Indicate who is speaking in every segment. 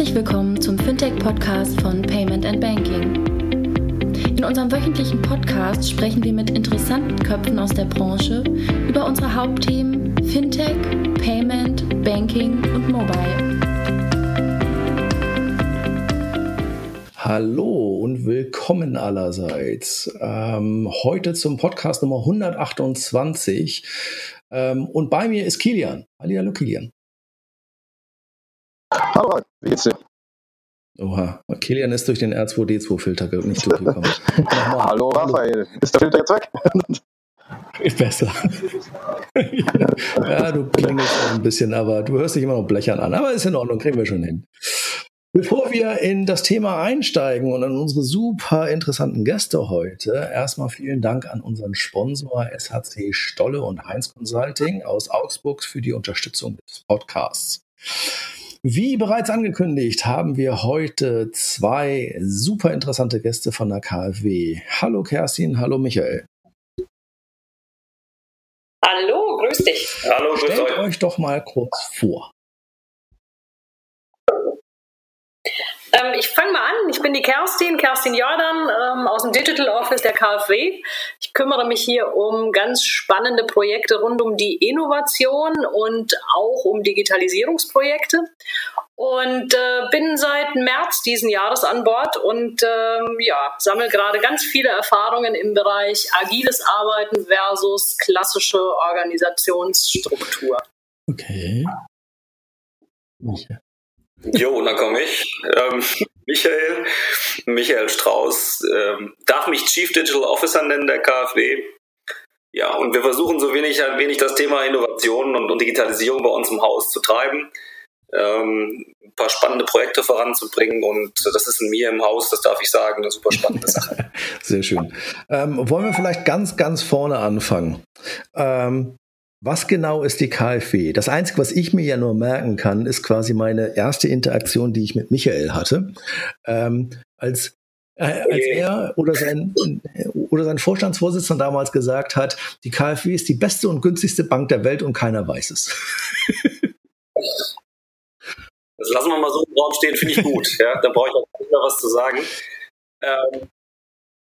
Speaker 1: Herzlich willkommen zum Fintech-Podcast von Payment and Banking. In unserem wöchentlichen Podcast sprechen wir mit interessanten Köpfen aus der Branche über unsere Hauptthemen Fintech, Payment, Banking und Mobile.
Speaker 2: Hallo und willkommen allerseits. Ähm, heute zum Podcast Nummer 128. Ähm, und bei mir ist Kilian. Hallo Kilian.
Speaker 3: Hallo, wie geht's dir?
Speaker 2: Oha, Kilian ist durch den R2D2-Filter nicht durchgekommen.
Speaker 3: hallo Raphael, ist der Filter jetzt weg?
Speaker 2: Ist besser. ja, du klingelst ein bisschen, aber du hörst dich immer noch blechern an. Aber ist in Ordnung, kriegen wir schon hin. Bevor wir in das Thema einsteigen und an unsere super interessanten Gäste heute, erstmal vielen Dank an unseren Sponsor SHC Stolle und Heinz Consulting aus Augsburg für die Unterstützung des Podcasts. Wie bereits angekündigt, haben wir heute zwei super interessante Gäste von der KfW. Hallo Kerstin, hallo Michael.
Speaker 4: Hallo, grüß dich.
Speaker 2: Hallo, grüß Stellt euch. euch doch mal kurz vor.
Speaker 4: Ähm, ich fange mal an. Ich bin die Kerstin, Kerstin Jordan ähm, aus dem Digital Office der KfW. Ich kümmere mich hier um ganz spannende Projekte rund um die Innovation und auch um Digitalisierungsprojekte. Und äh, bin seit März diesen Jahres an Bord und ähm, ja, sammle gerade ganz viele Erfahrungen im Bereich agiles Arbeiten versus klassische Organisationsstruktur.
Speaker 2: Okay.
Speaker 5: Jo, und dann komme ich. Ähm, Michael, Michael Strauß, ähm, darf mich Chief Digital Officer nennen der KfW. Ja, und wir versuchen so wenig, ein wenig das Thema Innovation und, und Digitalisierung bei uns im Haus zu treiben, ähm, ein paar spannende Projekte voranzubringen und das ist in mir im Haus, das darf ich sagen, eine super spannende Sache.
Speaker 2: Sehr schön. Ähm, wollen wir vielleicht ganz, ganz vorne anfangen? Was genau ist die KfW? Das Einzige, was ich mir ja nur merken kann, ist quasi meine erste Interaktion, die ich mit Michael hatte. Ähm, als äh, als er oder sein, oder sein Vorstandsvorsitzender damals gesagt hat, die KfW ist die beste und günstigste Bank der Welt und keiner weiß es.
Speaker 5: Das lassen wir mal so im Raum stehen, finde ich gut. Ja, da brauche ich auch nicht mehr was zu sagen. Ähm,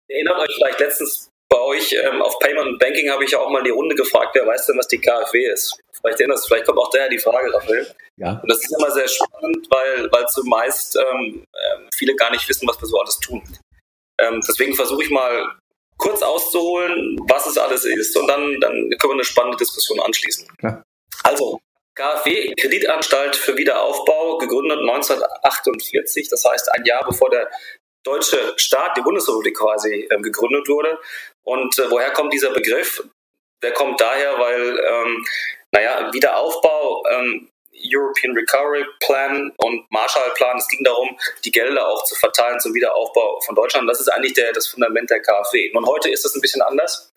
Speaker 5: erinnert euch vielleicht letztens bei euch ähm, auf Payment und Banking habe ich ja auch mal die Runde gefragt, wer weiß denn, was die KfW ist? Vielleicht erinnerst vielleicht kommt auch daher die Frage, Raphael. Ja. Und das ist immer sehr spannend, weil, weil zumeist ähm, ähm, viele gar nicht wissen, was wir so alles tun. Ähm, deswegen versuche ich mal kurz auszuholen, was es alles ist und dann, dann können wir eine spannende Diskussion anschließen. Ja. Also, KfW, Kreditanstalt für Wiederaufbau, gegründet 1948, das heißt ein Jahr bevor der deutsche Staat, die Bundesrepublik quasi äh, gegründet wurde. Und äh, woher kommt dieser Begriff? Der kommt daher, weil, ähm, naja, Wiederaufbau, ähm, European Recovery Plan und Marshallplan, es ging darum, die Gelder auch zu verteilen zum Wiederaufbau von Deutschland. Das ist eigentlich der, das Fundament der KfW. Und heute ist das ein bisschen anders.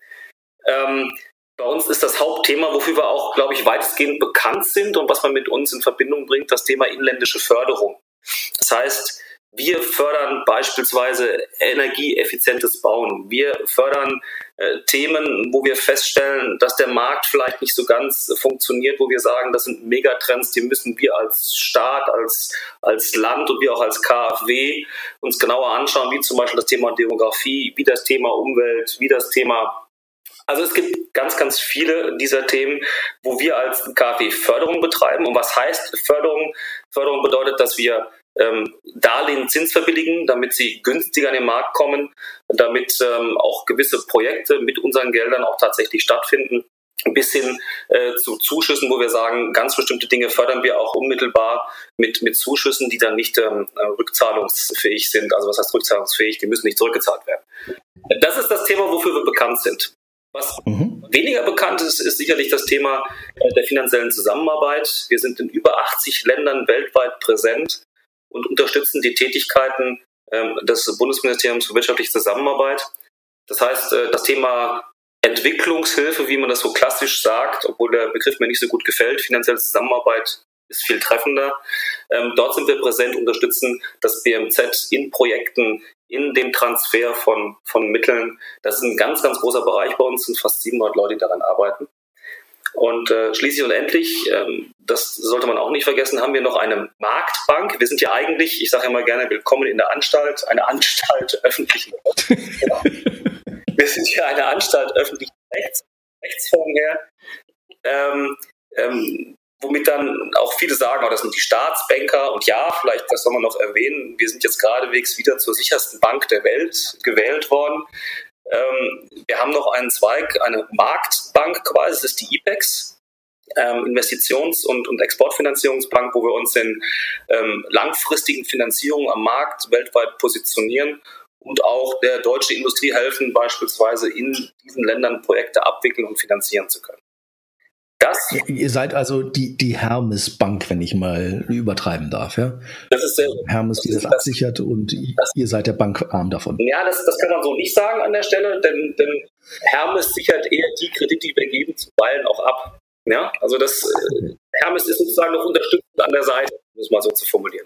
Speaker 5: Ähm, bei uns ist das Hauptthema, wofür wir auch, glaube ich, weitestgehend bekannt sind und was man mit uns in Verbindung bringt, das Thema inländische Förderung. Das heißt, wir fördern beispielsweise energieeffizientes Bauen. Wir fördern äh, Themen, wo wir feststellen, dass der Markt vielleicht nicht so ganz funktioniert, wo wir sagen, das sind Megatrends, die müssen wir als Staat, als, als Land und wir auch als KfW uns genauer anschauen, wie zum Beispiel das Thema Demografie, wie das Thema Umwelt, wie das Thema also es gibt ganz, ganz viele dieser Themen, wo wir als KfW Förderung betreiben. Und was heißt Förderung? Förderung bedeutet, dass wir ähm, Darlehen zinsverbilligen, damit sie günstiger an den Markt kommen, damit ähm, auch gewisse Projekte mit unseren Geldern auch tatsächlich stattfinden bis hin äh, zu Zuschüssen, wo wir sagen, ganz bestimmte Dinge fördern wir auch unmittelbar mit, mit Zuschüssen, die dann nicht ähm, äh, rückzahlungsfähig sind. Also was heißt rückzahlungsfähig? Die müssen nicht zurückgezahlt werden. Das ist das Thema, wofür wir bekannt sind. Was mhm. weniger bekannt ist, ist sicherlich das Thema äh, der finanziellen Zusammenarbeit. Wir sind in über 80 Ländern weltweit präsent und unterstützen die Tätigkeiten ähm, des Bundesministeriums für wirtschaftliche Zusammenarbeit. Das heißt, äh, das Thema Entwicklungshilfe, wie man das so klassisch sagt, obwohl der Begriff mir nicht so gut gefällt, finanzielle Zusammenarbeit ist viel treffender. Ähm, dort sind wir präsent, unterstützen das BMZ in Projekten, in dem Transfer von, von Mitteln. Das ist ein ganz, ganz großer Bereich bei uns, sind fast 700 Leute, die daran arbeiten. Und äh, schließlich und endlich, ähm, das sollte man auch nicht vergessen, haben wir noch eine Marktbank. Wir sind ja eigentlich, ich sage ja mal gerne, willkommen in der Anstalt, eine Anstalt öffentlichen Wir sind ja eine Anstalt öffentlichen Rechts, Rechtsform her. Ähm, ähm, womit dann auch viele sagen, oh, das sind die Staatsbanker. Und ja, vielleicht, das soll man noch erwähnen, wir sind jetzt geradewegs wieder zur sichersten Bank der Welt gewählt worden. Ähm, wir haben noch einen Zweig, eine Marktbank quasi, das ist die IPEX. Ähm, Investitions- und, und Exportfinanzierungsbank, wo wir uns in ähm, langfristigen Finanzierungen am Markt weltweit positionieren und auch der deutschen Industrie helfen, beispielsweise in diesen Ländern Projekte abwickeln und finanzieren zu können.
Speaker 2: Das, ihr seid also die, die Hermes-Bank, wenn ich mal übertreiben darf, ja?
Speaker 5: Das ist sehr,
Speaker 2: Hermes, die das, das absichert und das, ihr seid der Bankarm davon.
Speaker 5: Ja, das, das kann man so nicht sagen an der Stelle, denn, denn Hermes sichert eher die Kredite, die wir geben, zuweilen auch ab. Ja, also das äh, Hermes ist sozusagen noch unterstützend an der Seite, um es mal so zu formulieren.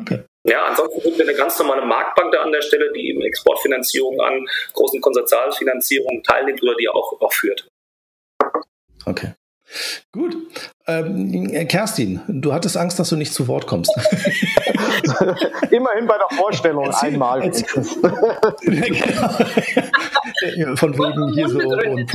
Speaker 5: Okay. Ja, ansonsten sind wir eine ganz normale Marktbank da an der Stelle, die eben Exportfinanzierung an großen Konsortialfinanzierungen teilnimmt oder die auch, auch führt.
Speaker 2: Okay. Gut. Ähm, Kerstin, du hattest Angst, dass du nicht zu Wort kommst.
Speaker 3: Immerhin bei der Vorstellung erzähl, einmal. Erzähl.
Speaker 2: Von wegen hier so und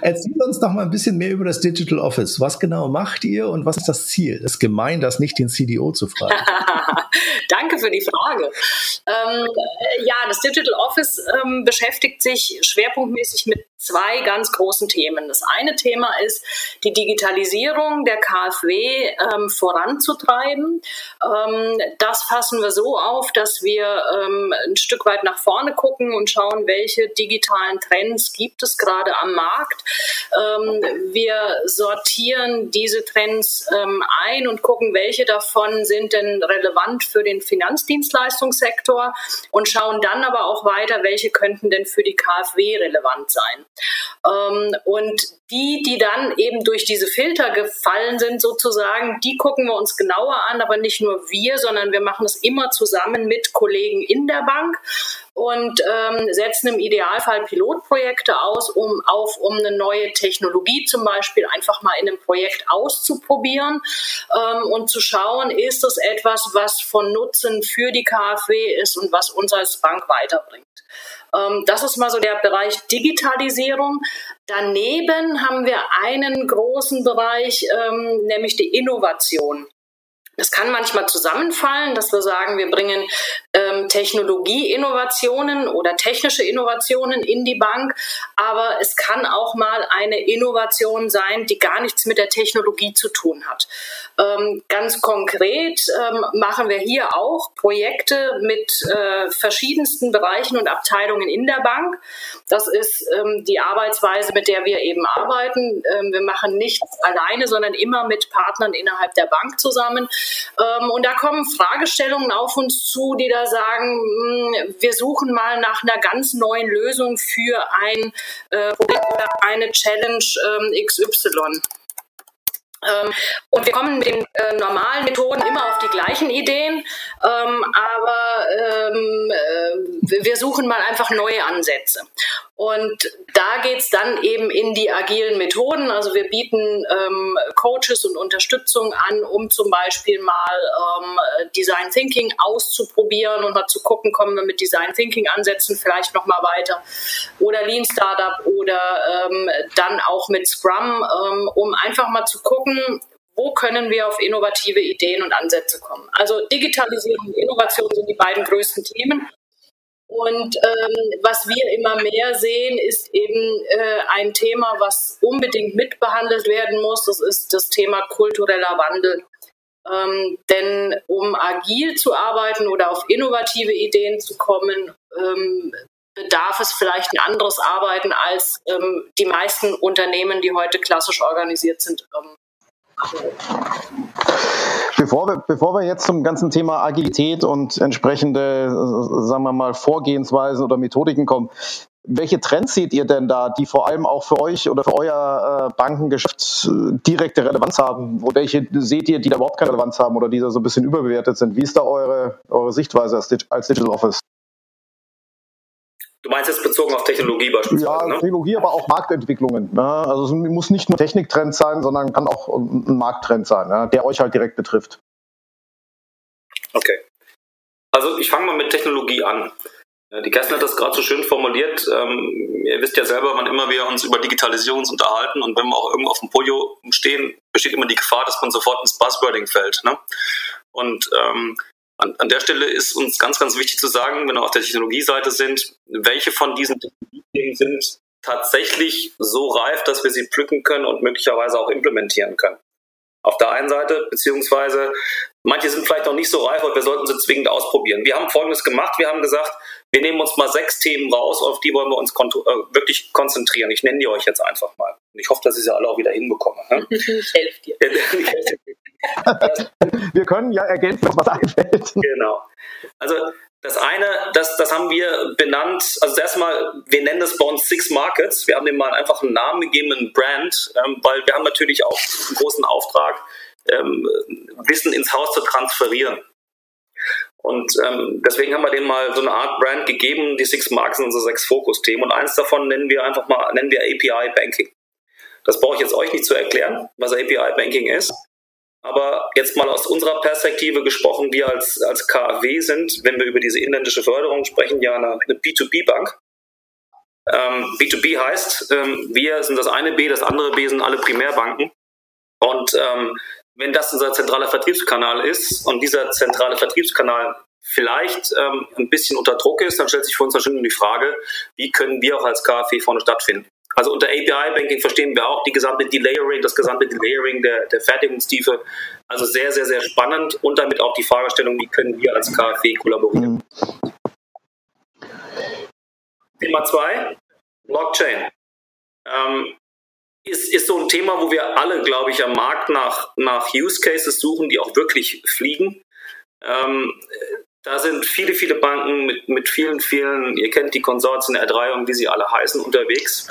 Speaker 2: Erzähl uns doch mal ein bisschen mehr über das Digital Office. Was genau macht ihr und was ist das Ziel? Es ist gemein, das nicht den CDO zu fragen.
Speaker 4: Danke für die Frage. Ähm, ja, das Digital Office ähm, beschäftigt sich schwerpunktmäßig mit zwei ganz großen Themen. Das eine Thema ist, die Digitalisierung der KfW ähm, voranzutreiben. Ähm, das fassen wir so auf, dass wir ähm, ein Stück weit nach vorne gucken und schauen, welche digitalen Trends gibt es gerade am Markt. Ähm, wir sortieren diese Trends ein und gucken, welche davon sind denn relevant für den Finanzdienstleistungssektor und schauen dann aber auch weiter, welche könnten denn für die KfW relevant sein. Ähm, und die, die dann eben durch diese Filter gefallen sind, sozusagen, die gucken wir uns genauer an, aber nicht nur wir, sondern wir machen es immer zusammen mit Kollegen in der Bank und ähm, setzen im Idealfall Pilotprojekte aus, um auf um eine neue Technologie zum Beispiel einfach mal in einem Projekt auszuprobieren ähm, und zu schauen, ist das etwas, was von Nutzen für die KfW ist und was uns als Bank weiterbringt. Ähm, das ist mal so der Bereich Digitalisierung. Daneben haben wir einen großen Bereich, ähm, nämlich die Innovation. Es kann manchmal zusammenfallen, dass wir sagen, wir bringen ähm, Technologie-Innovationen oder technische Innovationen in die Bank, aber es kann auch mal eine Innovation sein, die gar nichts mit der Technologie zu tun hat. Ähm, ganz konkret ähm, machen wir hier auch Projekte mit äh, verschiedensten Bereichen und Abteilungen in der Bank. Das ist ähm, die Arbeitsweise, mit der wir eben arbeiten. Ähm, wir machen nichts alleine, sondern immer mit Partnern innerhalb der Bank zusammen. Ähm, und da kommen Fragestellungen auf uns zu, die da sagen, hm, wir suchen mal nach einer ganz neuen Lösung für ein äh, Problem oder eine Challenge ähm, XY. Ähm, und wir kommen mit den äh, normalen Methoden immer auf die gleichen Ideen, ähm, aber ähm, äh, wir suchen mal einfach neue Ansätze. Und da geht's dann eben in die agilen Methoden. Also wir bieten ähm, Coaches und Unterstützung an, um zum Beispiel mal ähm, Design Thinking auszuprobieren und mal zu gucken, kommen wir mit Design Thinking Ansätzen vielleicht noch mal weiter. Oder Lean Startup oder ähm, dann auch mit Scrum, ähm, um einfach mal zu gucken, wo können wir auf innovative Ideen und Ansätze kommen. Also Digitalisierung und Innovation sind die beiden größten Themen. Und ähm, was wir immer mehr sehen, ist eben äh, ein Thema, was unbedingt mitbehandelt werden muss. Das ist das Thema kultureller Wandel. Ähm, denn um agil zu arbeiten oder auf innovative Ideen zu kommen, ähm, bedarf es vielleicht ein anderes Arbeiten, als ähm, die meisten Unternehmen, die heute klassisch organisiert sind, ähm,
Speaker 3: Bevor wir, bevor wir jetzt zum ganzen Thema Agilität und entsprechende, sagen wir mal, Vorgehensweisen oder Methodiken kommen, welche Trends seht ihr denn da, die vor allem auch für euch oder für euer äh, Bankengeschäft äh, direkte Relevanz haben? Oder welche seht ihr, die da überhaupt keine Relevanz haben oder die da so ein bisschen überbewertet sind? Wie ist da eure, eure Sichtweise als Digital Office?
Speaker 5: Du meinst jetzt bezogen auf Technologie beispielsweise?
Speaker 3: Ja, ne? Technologie, aber auch Marktentwicklungen. Ne? Also es muss nicht nur Techniktrend sein, sondern kann auch ein Markttrend sein, ne? der euch halt direkt betrifft.
Speaker 5: Okay. Also ich fange mal mit Technologie an. Die Kerstin hat das gerade so schön formuliert. Ähm, ihr wisst ja selber, wann immer wir uns über Digitalisierung unterhalten und wenn wir auch irgendwo auf dem Podium stehen, besteht immer die Gefahr, dass man sofort ins Buzzwording fällt. Ne? Und ähm, an, an, der Stelle ist uns ganz, ganz wichtig zu sagen, wenn wir auf der Technologieseite sind, welche von diesen Technologien sind tatsächlich so reif, dass wir sie pflücken können und möglicherweise auch implementieren können. Auf der einen Seite, beziehungsweise manche sind vielleicht noch nicht so reif, aber wir sollten sie zwingend ausprobieren. Wir haben Folgendes gemacht. Wir haben gesagt, wir nehmen uns mal sechs Themen raus, auf die wollen wir uns äh, wirklich konzentrieren. Ich nenne die euch jetzt einfach mal. Und ich hoffe, dass ich sie alle auch wieder hinbekomme.
Speaker 4: Ich helfe dir.
Speaker 3: wir können ja ergänzen, was einfällt.
Speaker 5: Genau. Also das eine, das, das haben wir benannt, also erstmal, wir nennen das bei uns Six Markets. Wir haben dem mal einfach einen Namen gegeben, einen Brand, ähm, weil wir haben natürlich auch einen großen Auftrag, ähm, Wissen ins Haus zu transferieren. Und ähm, deswegen haben wir dem mal so eine Art Brand gegeben, die Six Markets sind unsere sechs Fokusthemen. Und eins davon nennen wir einfach mal, nennen wir API Banking. Das brauche ich jetzt euch nicht zu erklären, was API Banking ist. Aber jetzt mal aus unserer Perspektive gesprochen, wir als, als KfW sind, wenn wir über diese inländische Förderung sprechen, ja eine, eine B2B-Bank. Ähm, B2B heißt, ähm, wir sind das eine B, das andere B sind alle Primärbanken. Und ähm, wenn das unser zentraler Vertriebskanal ist und dieser zentrale Vertriebskanal vielleicht ähm, ein bisschen unter Druck ist, dann stellt sich für uns natürlich die Frage, wie können wir auch als KfW vorne stattfinden. Also unter API-Banking verstehen wir auch die gesamte Delayering, das gesamte Delayering der, der Fertigungstiefe. Also sehr, sehr, sehr spannend und damit auch die Fragestellung, wie können wir als KfW kollaborieren. Mhm. Thema zwei, Blockchain. Ähm, ist, ist so ein Thema, wo wir alle, glaube ich, am Markt nach, nach Use Cases suchen, die auch wirklich fliegen. Ähm, da sind viele, viele Banken mit, mit vielen, vielen, ihr kennt die Konsortien R3 und wie sie alle heißen, unterwegs.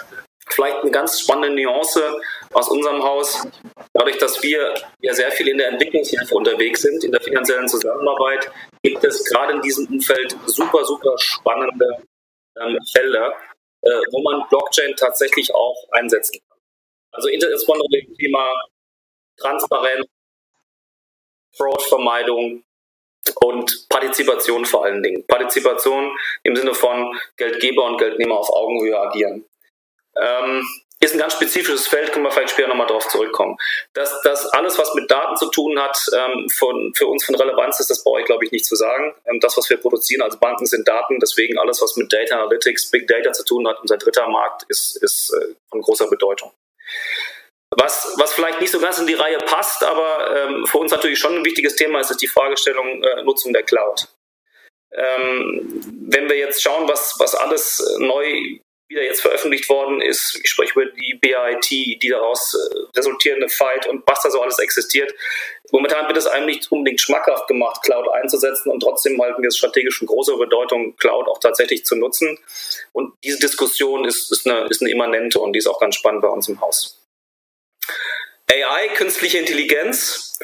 Speaker 5: Vielleicht eine ganz spannende Nuance aus unserem Haus. Dadurch, dass wir ja sehr viel in der Entwicklungshilfe unterwegs sind, in der finanziellen Zusammenarbeit, gibt es gerade in diesem Umfeld super, super spannende ähm, Felder, äh, wo man Blockchain tatsächlich auch einsetzen kann. Also insbesondere dem Thema Transparenz, Fraudvermeidung und Partizipation vor allen Dingen. Partizipation im Sinne von Geldgeber und Geldnehmer auf Augenhöhe agieren. Ähm, ist ein ganz spezifisches Feld, können wir vielleicht später nochmal drauf zurückkommen. Dass das alles, was mit Daten zu tun hat, ähm, von, für uns von Relevanz ist, das brauche ich, glaube ich, nicht zu sagen. Ähm, das, was wir produzieren als Banken, sind Daten. Deswegen alles, was mit Data Analytics, Big Data zu tun hat, unser dritter Markt, ist, ist äh, von großer Bedeutung. Was, was vielleicht nicht so ganz in die Reihe passt, aber ähm, für uns natürlich schon ein wichtiges Thema ist, ist die Fragestellung äh, Nutzung der Cloud. Ähm, wenn wir jetzt schauen, was, was alles neu wieder jetzt veröffentlicht worden ist. Ich spreche über die BIT, die daraus äh, resultierende Fight und was da so alles existiert. Momentan wird es einem nicht unbedingt schmackhaft gemacht, Cloud einzusetzen und trotzdem halten wir es strategisch von großer Bedeutung, Cloud auch tatsächlich zu nutzen. Und diese Diskussion ist, ist, eine, ist eine immanente und die ist auch ganz spannend bei uns im Haus. AI, künstliche Intelligenz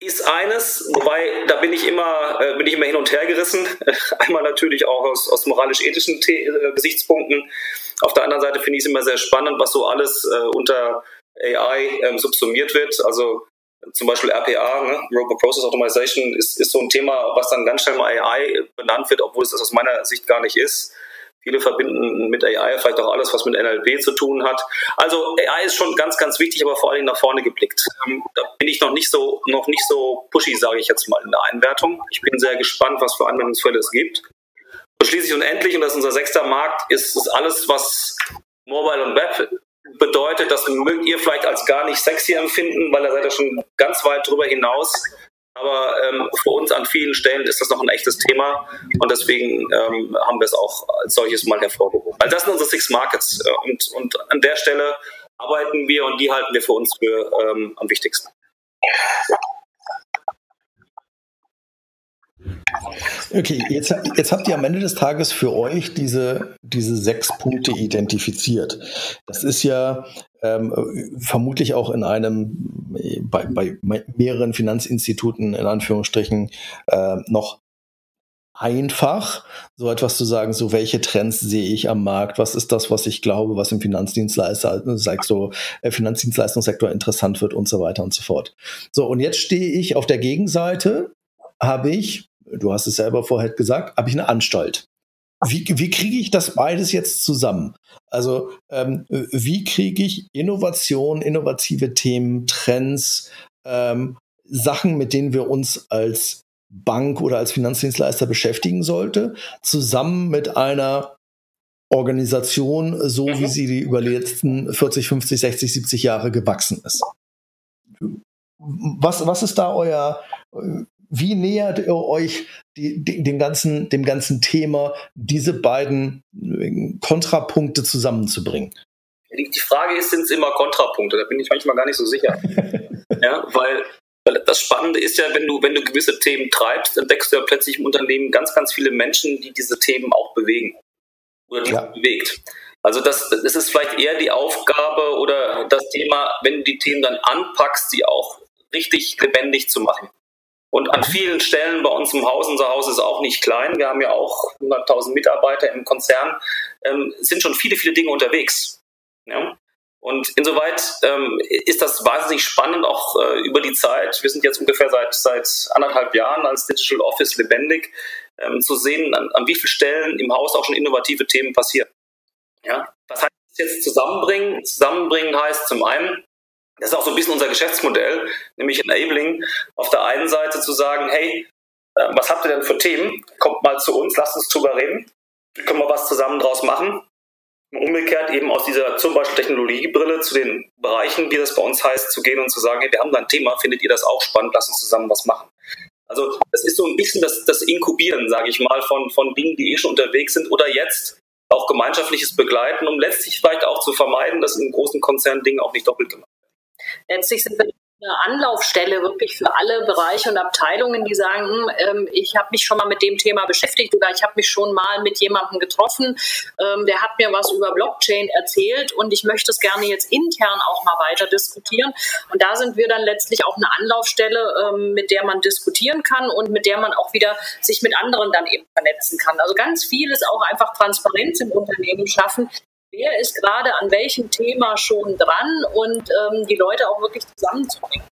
Speaker 5: ist eines, wobei da bin ich immer, äh, bin ich immer hin und her gerissen. Einmal natürlich auch aus, aus moralisch-ethischen äh, Gesichtspunkten. Auf der anderen Seite finde ich es immer sehr spannend, was so alles äh, unter AI ähm, subsumiert wird. Also zum Beispiel RPA, ne? Robot Process Automation, ist, ist so ein Thema, was dann ganz schnell mal AI benannt wird, obwohl es das aus meiner Sicht gar nicht ist. Viele verbinden mit AI vielleicht auch alles, was mit NLP zu tun hat. Also AI ist schon ganz, ganz wichtig, aber vor allem nach vorne geblickt. Ähm, da bin ich noch nicht so, noch nicht so pushy, sage ich jetzt mal in der Einwertung. Ich bin sehr gespannt, was für Anwendungsfälle es gibt. Und schließlich und endlich, und das ist unser sechster Markt, ist, ist alles, was Mobile und Web bedeutet. Das mögt ihr vielleicht als gar nicht sexy empfinden, weil da seid ihr schon ganz weit drüber hinaus. Aber ähm, für uns an vielen Stellen ist das noch ein echtes Thema und deswegen ähm, haben wir es auch als solches mal hervorgehoben. Also das sind unsere Six Markets äh, und, und an der Stelle arbeiten wir und die halten wir für uns für ähm, am wichtigsten.
Speaker 2: Okay, jetzt, jetzt habt ihr am Ende des Tages für euch diese, diese sechs Punkte identifiziert. Das ist ja ähm, vermutlich auch in einem, bei, bei mehreren Finanzinstituten in Anführungsstrichen, äh, noch einfach, so etwas zu sagen, so welche Trends sehe ich am Markt, was ist das, was ich glaube, was im Finanzdienstleister, sag so, äh, Finanzdienstleistungssektor interessant wird und so weiter und so fort. So, und jetzt stehe ich auf der Gegenseite, habe ich, du hast es selber vorher gesagt, habe ich eine Anstalt. Wie, wie kriege ich das beides jetzt zusammen? Also ähm, wie kriege ich Innovation, innovative Themen, Trends, ähm, Sachen, mit denen wir uns als Bank oder als Finanzdienstleister beschäftigen sollte, zusammen mit einer Organisation, so wie mhm. sie die über die letzten 40, 50, 60, 70 Jahre gewachsen ist. Was, was ist da euer, wie nähert ihr euch die, die, dem, ganzen, dem ganzen Thema, diese beiden Kontrapunkte zusammenzubringen?
Speaker 5: Die Frage ist, sind es immer Kontrapunkte? Da bin ich manchmal gar nicht so sicher. ja, weil weil das Spannende ist ja, wenn du, wenn du gewisse Themen treibst, entdeckst du ja plötzlich im Unternehmen ganz, ganz viele Menschen, die diese Themen auch bewegen. Oder die ja. bewegt. Also das, das ist vielleicht eher die Aufgabe oder das Thema, wenn du die Themen dann anpackst, die auch richtig lebendig zu machen. Und an vielen Stellen bei uns im Haus, unser Haus ist auch nicht klein, wir haben ja auch 100.000 Mitarbeiter im Konzern, ähm, sind schon viele, viele Dinge unterwegs. Ja? Und insoweit ähm, ist das wahnsinnig spannend, auch äh, über die Zeit. Wir sind jetzt ungefähr seit, seit anderthalb Jahren als Digital Office lebendig, ähm, zu sehen, an, an wie vielen Stellen im Haus auch schon innovative Themen passieren. Ja? Was heißt jetzt zusammenbringen? Zusammenbringen heißt zum einen, das ist auch so ein bisschen unser Geschäftsmodell, nämlich Enabling, auf der einen Seite zu sagen, hey, äh, was habt ihr denn für Themen? Kommt mal zu uns, lasst uns drüber reden. Können wir was zusammen draus machen? umgekehrt eben aus dieser zum Beispiel Technologiebrille zu den Bereichen, wie das bei uns heißt, zu gehen und zu sagen, hey, wir haben da ein Thema, findet ihr das auch spannend, lass uns zusammen was machen. Also das ist so ein bisschen das, das Inkubieren, sage ich mal, von, von Dingen, die eh schon unterwegs sind oder jetzt auch gemeinschaftliches Begleiten, um letztlich vielleicht auch zu vermeiden, dass in großen Konzernen Dinge auch nicht doppelt gemacht werden.
Speaker 4: Letztlich sind wir eine Anlaufstelle wirklich für alle Bereiche und Abteilungen, die sagen, hm, ähm, ich habe mich schon mal mit dem Thema beschäftigt oder ich habe mich schon mal mit jemandem getroffen, ähm, der hat mir was über Blockchain erzählt und ich möchte es gerne jetzt intern auch mal weiter diskutieren. Und da sind wir dann letztlich auch eine Anlaufstelle, ähm, mit der man diskutieren kann und mit der man auch wieder sich mit anderen dann eben vernetzen kann. Also ganz viel ist auch einfach Transparenz im Unternehmen schaffen, wer ist gerade an welchem Thema schon dran und ähm, die Leute auch wirklich zusammenzubringen.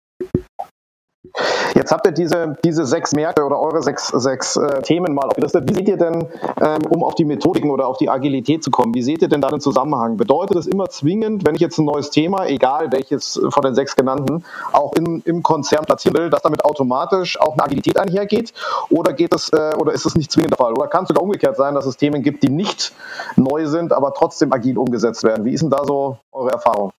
Speaker 3: Jetzt habt ihr diese, diese sechs Märkte oder eure sechs, sechs äh, Themen mal aufgelistet. Wie seht ihr denn, ähm, um auf die Methodiken oder auf die Agilität zu kommen, wie seht ihr denn da den Zusammenhang? Bedeutet es immer zwingend, wenn ich jetzt ein neues Thema, egal welches von den sechs genannten, auch in, im Konzern platzieren will, dass damit automatisch auch eine Agilität einhergeht? Oder geht es, äh, oder ist es nicht zwingend der Fall? Oder kann es sogar umgekehrt sein, dass es Themen gibt, die nicht neu sind, aber trotzdem agil umgesetzt werden? Wie ist denn da so eure Erfahrung?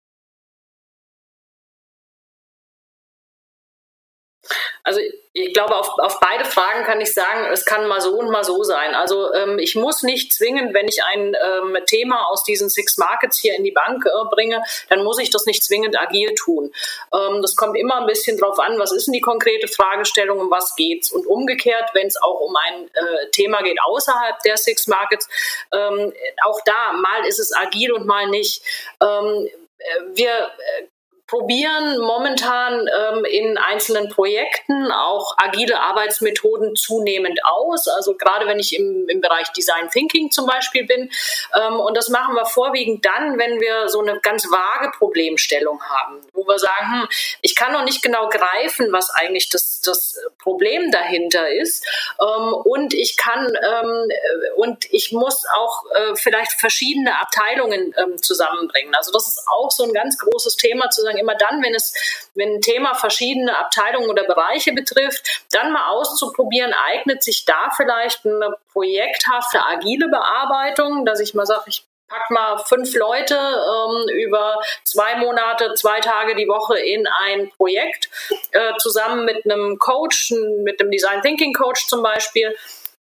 Speaker 4: Also ich glaube, auf, auf beide Fragen kann ich sagen, es kann mal so und mal so sein. Also ähm, ich muss nicht zwingend, wenn ich ein ähm, Thema aus diesen Six Markets hier in die Bank äh, bringe, dann muss ich das nicht zwingend agil tun. Ähm, das kommt immer ein bisschen drauf an, was ist denn die konkrete Fragestellung, um was geht's. Und umgekehrt, wenn es auch um ein äh, Thema geht außerhalb der Six Markets, ähm, auch da, mal ist es agil und mal nicht. Ähm, äh, wir äh, probieren momentan ähm, in einzelnen Projekten auch agile Arbeitsmethoden zunehmend aus. Also gerade wenn ich im, im Bereich Design Thinking zum Beispiel bin. Ähm, und das machen wir vorwiegend dann, wenn wir so eine ganz vage Problemstellung haben, wo wir sagen, hm, ich kann noch nicht genau greifen, was eigentlich das, das Problem dahinter ist. Ähm, und ich kann ähm, und ich muss auch äh, vielleicht verschiedene Abteilungen ähm, zusammenbringen. Also das ist auch so ein ganz großes Thema zu sagen, immer dann, wenn es, wenn ein Thema verschiedene Abteilungen oder Bereiche betrifft, dann mal auszuprobieren, eignet sich da vielleicht eine projekthafte, agile Bearbeitung, dass ich mal sage, ich pack mal fünf Leute ähm, über zwei Monate, zwei Tage die Woche in ein Projekt, äh, zusammen mit einem Coach, mit einem Design Thinking Coach zum Beispiel,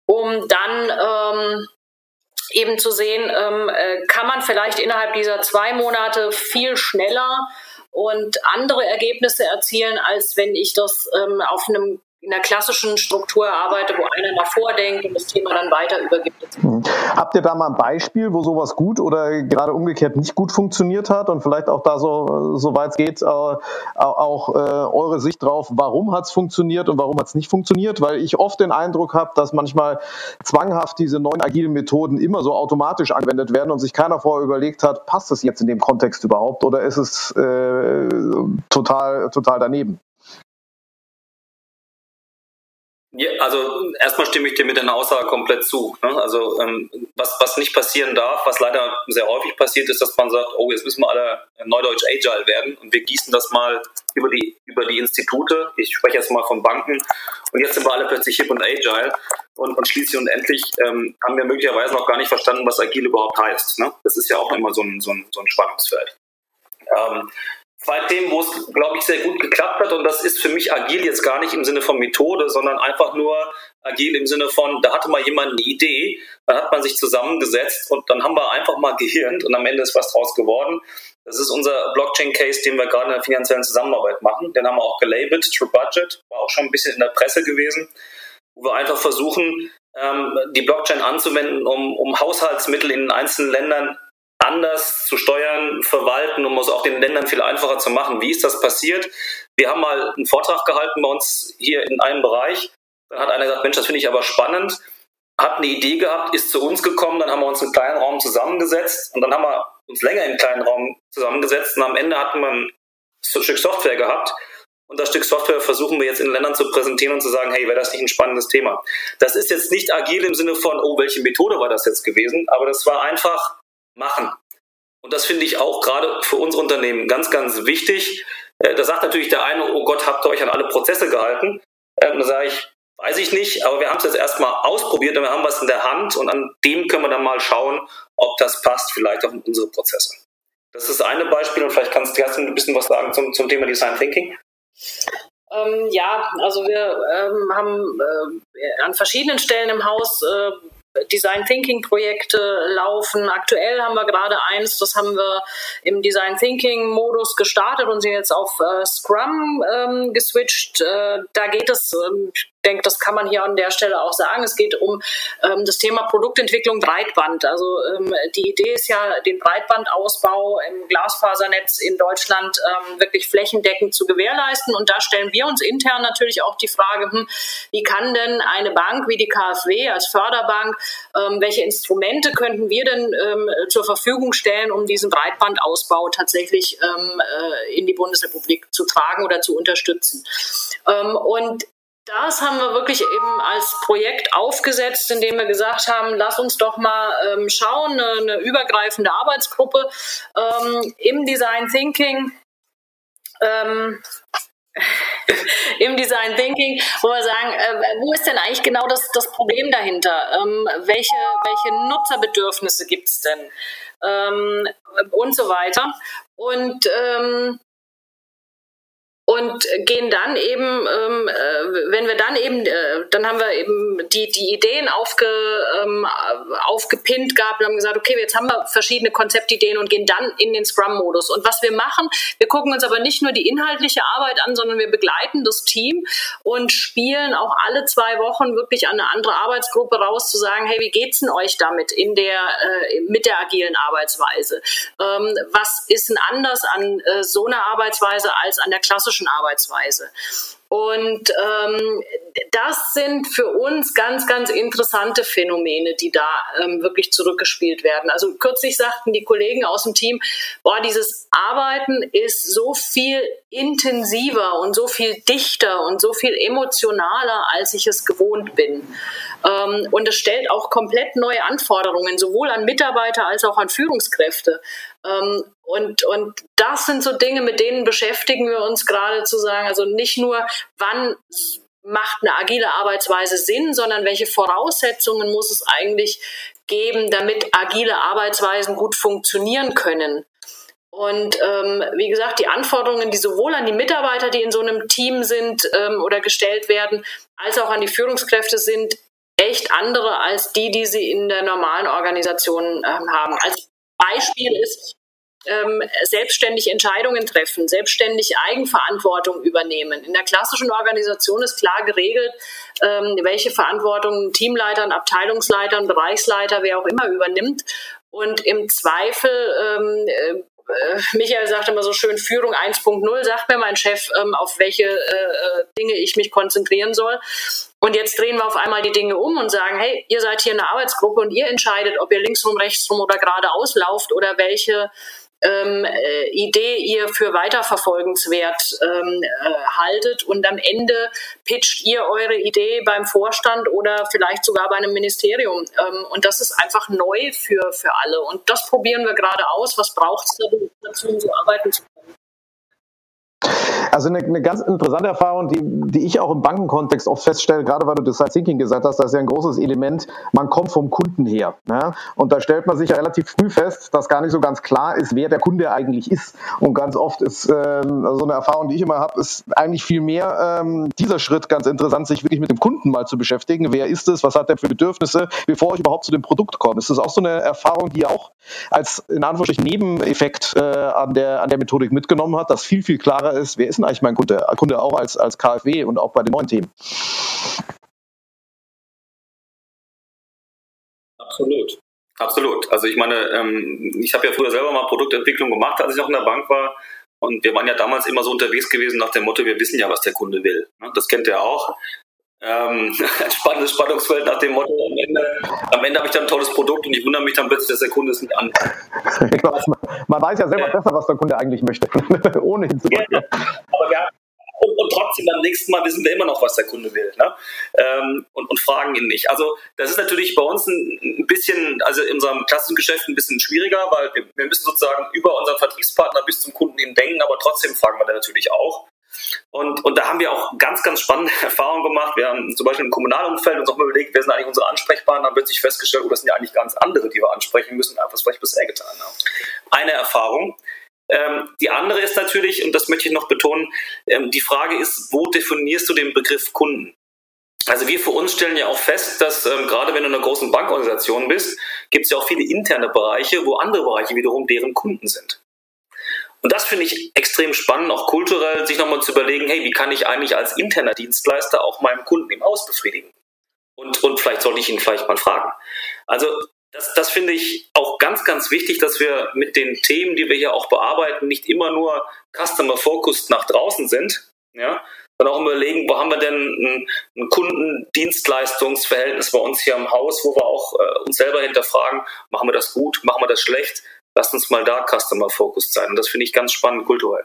Speaker 4: um dann ähm, eben zu sehen, ähm, äh, kann man vielleicht innerhalb dieser zwei Monate viel schneller und andere Ergebnisse erzielen, als wenn ich das ähm, auf einem in der klassischen Struktur arbeite, wo einer mal vordenkt und das Thema dann weiter übergibt.
Speaker 3: Mhm. Habt ihr da mal ein Beispiel, wo sowas gut oder gerade umgekehrt nicht gut funktioniert hat und vielleicht auch da so, so weit es geht, äh, auch äh, eure Sicht drauf, warum hat es funktioniert und warum hat es nicht funktioniert? Weil ich oft den Eindruck habe, dass manchmal zwanghaft diese neuen agilen Methoden immer so automatisch angewendet werden und sich keiner vorher überlegt hat, passt es jetzt in dem Kontext überhaupt oder ist es äh, total, total daneben?
Speaker 5: Ja, also erstmal stimme ich dir mit deiner Aussage komplett zu. Ne? Also ähm, was, was nicht passieren darf, was leider sehr häufig passiert, ist, dass man sagt, oh, jetzt müssen wir alle neudeutsch agile werden und wir gießen das mal über die, über die Institute. Ich spreche jetzt mal von Banken und jetzt sind wir alle plötzlich hip und agile und, und schließlich und endlich ähm, haben wir möglicherweise noch gar nicht verstanden, was agil überhaupt heißt. Ne? Das ist ja auch immer so ein, so ein, so ein Spannungsfeld. Ähm, zwei Themen, wo es, glaube ich, sehr gut geklappt hat. Und das ist für mich agil jetzt gar nicht im Sinne von Methode, sondern einfach nur agil im Sinne von, da hatte mal jemand eine Idee, dann hat man sich zusammengesetzt und dann haben wir einfach mal gehirnt und am Ende ist was draus geworden. Das ist unser Blockchain-Case, den wir gerade in der finanziellen Zusammenarbeit machen. Den haben wir auch gelabelt, True Budget, war auch schon ein bisschen in der Presse gewesen, wo wir einfach versuchen, ähm, die Blockchain anzuwenden, um, um Haushaltsmittel in den einzelnen Ländern anders zu steuern, verwalten, um es auch den Ländern viel einfacher zu machen. Wie ist das passiert? Wir haben mal einen Vortrag gehalten bei uns hier in einem Bereich. Dann hat einer gesagt, Mensch, das finde ich aber spannend. Hat eine Idee gehabt, ist zu uns gekommen, dann haben wir uns im kleinen Raum zusammengesetzt und dann haben wir uns länger im kleinen Raum zusammengesetzt und am Ende hatten wir ein Stück Software gehabt und das Stück Software versuchen wir jetzt in Ländern zu präsentieren und zu sagen, hey, wäre das nicht ein spannendes Thema? Das ist jetzt nicht agil im Sinne von, oh, welche Methode war das jetzt gewesen, aber das war einfach machen. Und das finde ich auch gerade für unsere Unternehmen ganz, ganz wichtig. Äh, da sagt natürlich der eine, oh Gott, habt ihr euch an alle Prozesse gehalten? Ähm, da sage ich, weiß ich nicht, aber wir haben es jetzt erstmal ausprobiert und wir haben was in der Hand und an dem können wir dann mal schauen, ob das passt, vielleicht auch in unsere Prozesse. Das ist das eine Beispiel und vielleicht kannst du ein bisschen was sagen zum, zum Thema Design Thinking.
Speaker 4: Ähm, ja, also wir ähm, haben äh, an verschiedenen Stellen im Haus äh, Design Thinking Projekte laufen. Aktuell haben wir gerade eins, das haben wir im Design Thinking Modus gestartet und sind jetzt auf äh, Scrum ähm, geswitcht. Äh, da geht es, ähm, denke, das kann man hier an der Stelle auch sagen. Es geht um ähm, das Thema Produktentwicklung Breitband. Also ähm, die Idee ist ja, den Breitbandausbau im Glasfasernetz in Deutschland ähm, wirklich flächendeckend zu gewährleisten. Und da stellen wir uns intern natürlich auch die Frage, hm, wie kann denn eine Bank wie die KfW als Förderbank, ähm, welche Instrumente könnten wir denn ähm, zur Verfügung stellen, um diesen Breitbandausbau tatsächlich ähm, äh, in die Bundesrepublik zu tragen oder zu unterstützen? Ähm, und das haben wir wirklich eben als Projekt aufgesetzt, indem wir gesagt haben, lass uns doch mal ähm, schauen, eine, eine, übergreifende Arbeitsgruppe ähm, im Design Thinking. Ähm, im Design Thinking, wo wir sagen, äh, wo ist denn eigentlich genau das, das Problem dahinter? Ähm, welche, welche Nutzerbedürfnisse gibt es denn? Ähm, und so weiter. Und ähm, und gehen dann eben, ähm, äh, wenn wir dann eben, äh, dann haben wir eben die, die Ideen aufge, ähm, aufgepinnt gehabt und haben gesagt, okay, jetzt haben wir verschiedene Konzeptideen und gehen dann in den Scrum-Modus. Und was wir machen, wir gucken uns aber nicht nur die inhaltliche Arbeit an, sondern wir begleiten das Team und spielen auch alle zwei Wochen wirklich an eine andere Arbeitsgruppe raus, zu sagen, hey, wie geht's denn euch damit in der, äh, mit der agilen Arbeitsweise? Ähm, was ist denn anders an äh, so einer Arbeitsweise als an der klassischen klassischen Arbeitsweise. Und ähm, das sind für uns ganz, ganz interessante Phänomene, die da ähm, wirklich zurückgespielt werden. Also kürzlich sagten die Kollegen aus dem Team, boah, dieses Arbeiten ist so viel intensiver und so viel dichter und so viel emotionaler, als ich es gewohnt bin. Ähm, und es stellt auch komplett neue Anforderungen, sowohl an Mitarbeiter als auch an Führungskräfte. Ähm, und, und das sind so Dinge, mit denen beschäftigen wir uns gerade zu sagen, also nicht nur, wann macht eine agile Arbeitsweise Sinn, sondern welche Voraussetzungen muss es eigentlich geben, damit agile Arbeitsweisen gut funktionieren können. Und ähm, wie gesagt, die Anforderungen, die sowohl an die Mitarbeiter, die in so einem Team sind ähm, oder gestellt werden, als auch an die Führungskräfte sind echt andere als die, die sie in der normalen Organisation ähm, haben. Als Beispiel ist, ähm, selbstständig Entscheidungen treffen, selbstständig Eigenverantwortung übernehmen. In der klassischen Organisation ist klar geregelt, ähm, welche Verantwortung Teamleitern, Abteilungsleitern, Bereichsleiter, wer auch immer übernimmt. Und im Zweifel ähm, äh, Michael sagt immer so schön, Führung 1.0, sagt mir mein Chef, ähm, auf welche äh, Dinge ich mich konzentrieren soll. Und jetzt drehen wir auf einmal die Dinge um und sagen, hey, ihr seid hier eine Arbeitsgruppe und ihr entscheidet, ob ihr linksrum, rechtsrum oder geradeaus lauft oder welche ähm, äh, Idee ihr für weiterverfolgenswert ähm, äh, haltet und am Ende pitcht ihr eure Idee beim Vorstand oder vielleicht sogar bei einem Ministerium. Ähm, und das ist einfach neu für, für alle. Und das probieren wir gerade aus. Was braucht es dazu, um so arbeiten zu können?
Speaker 3: Also eine, eine, ganz interessante Erfahrung, die, die ich auch im Bankenkontext oft feststelle, gerade weil du Design Thinking gesagt hast, das ist ja ein großes Element, man kommt vom Kunden her. Ne? Und da stellt man sich ja relativ früh fest, dass gar nicht so ganz klar ist, wer der Kunde eigentlich ist. Und ganz oft ist ähm, also so eine Erfahrung, die ich immer habe, ist eigentlich viel mehr ähm, dieser Schritt ganz interessant, sich wirklich mit dem Kunden mal zu beschäftigen. Wer ist es? Was hat er für Bedürfnisse, bevor ich überhaupt zu dem Produkt komme? Ist das auch so eine Erfahrung, die auch als in Anführungsstrichen Nebeneffekt äh, an, der, an der Methodik mitgenommen hat, dass viel, viel klarer ist, wer ist denn eigentlich mein Kunde, Kunde auch als, als KfW und auch bei den neuen Themen.
Speaker 5: Absolut. Absolut. Also ich meine, ähm, ich habe ja früher selber mal Produktentwicklung gemacht, als ich noch in der Bank war. Und wir waren ja damals immer so unterwegs gewesen nach dem Motto, wir wissen ja, was der Kunde will. Ne? Das kennt ihr auch. Ähm, ein spannendes Spannungsfeld nach dem Motto, am Ende, am Ende habe ich dann ein tolles Produkt und ich wundere mich dann plötzlich, dass der Kunde es nicht annimmt.
Speaker 3: Man weiß ja selber besser, was der Kunde eigentlich möchte, ohne hinzukommen. Ja, aber
Speaker 5: wir, und, und, trotzdem beim nächsten Mal wissen wir immer noch, was der Kunde will ne? Ähm, und, und, fragen ihn nicht. Also das ist natürlich bei uns ein, ein, bisschen, also in unserem klassischen Geschäft ein bisschen schwieriger, weil wir, wir müssen sozusagen über unseren Vertriebspartner bis zum Kunden eben denken, aber trotzdem fragen wir da natürlich auch. Und, und da haben wir auch ganz, ganz spannende Erfahrungen gemacht. Wir haben zum Beispiel im Kommunalumfeld uns auch mal überlegt, wer sind eigentlich unsere Ansprechpartner, haben plötzlich festgestellt, oh, das sind ja eigentlich ganz andere, die wir ansprechen müssen, als was wir bisher getan haben. Eine Erfahrung. Ähm, die andere ist natürlich, und das möchte ich noch betonen, ähm, die Frage ist, wo definierst du den Begriff Kunden? Also wir für uns stellen ja auch fest, dass ähm, gerade wenn du in einer großen Bankorganisation bist, gibt es ja auch viele interne Bereiche, wo andere Bereiche wiederum deren Kunden sind. Und das finde ich extrem spannend, auch kulturell, sich nochmal zu überlegen, hey, wie kann ich eigentlich als interner Dienstleister auch meinem Kunden im Haus befriedigen? Und, und vielleicht sollte ich ihn vielleicht mal fragen. Also das, das finde ich auch ganz, ganz wichtig, dass wir mit den Themen, die wir hier auch bearbeiten, nicht immer nur Customer-Focused nach draußen sind, ja, sondern auch überlegen, wo haben wir denn ein, ein Kundendienstleistungsverhältnis bei uns hier im Haus, wo wir auch äh, uns selber hinterfragen, machen wir das gut, machen wir das schlecht, lasst uns mal da Customer-Focused sein. Und das finde ich ganz spannend kulturell.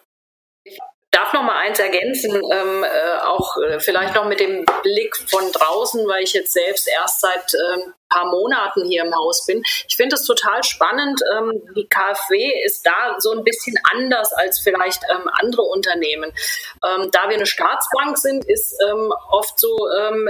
Speaker 4: Ich darf noch mal eins ergänzen, ähm, äh, auch äh, vielleicht noch mit dem Blick von draußen, weil ich jetzt selbst erst seit ähm, paar Monaten hier im Haus bin. Ich finde es total spannend. Ähm, die KfW ist da so ein bisschen anders als vielleicht ähm, andere Unternehmen. Ähm, da wir eine Staatsbank sind, ist ähm, oft so ähm,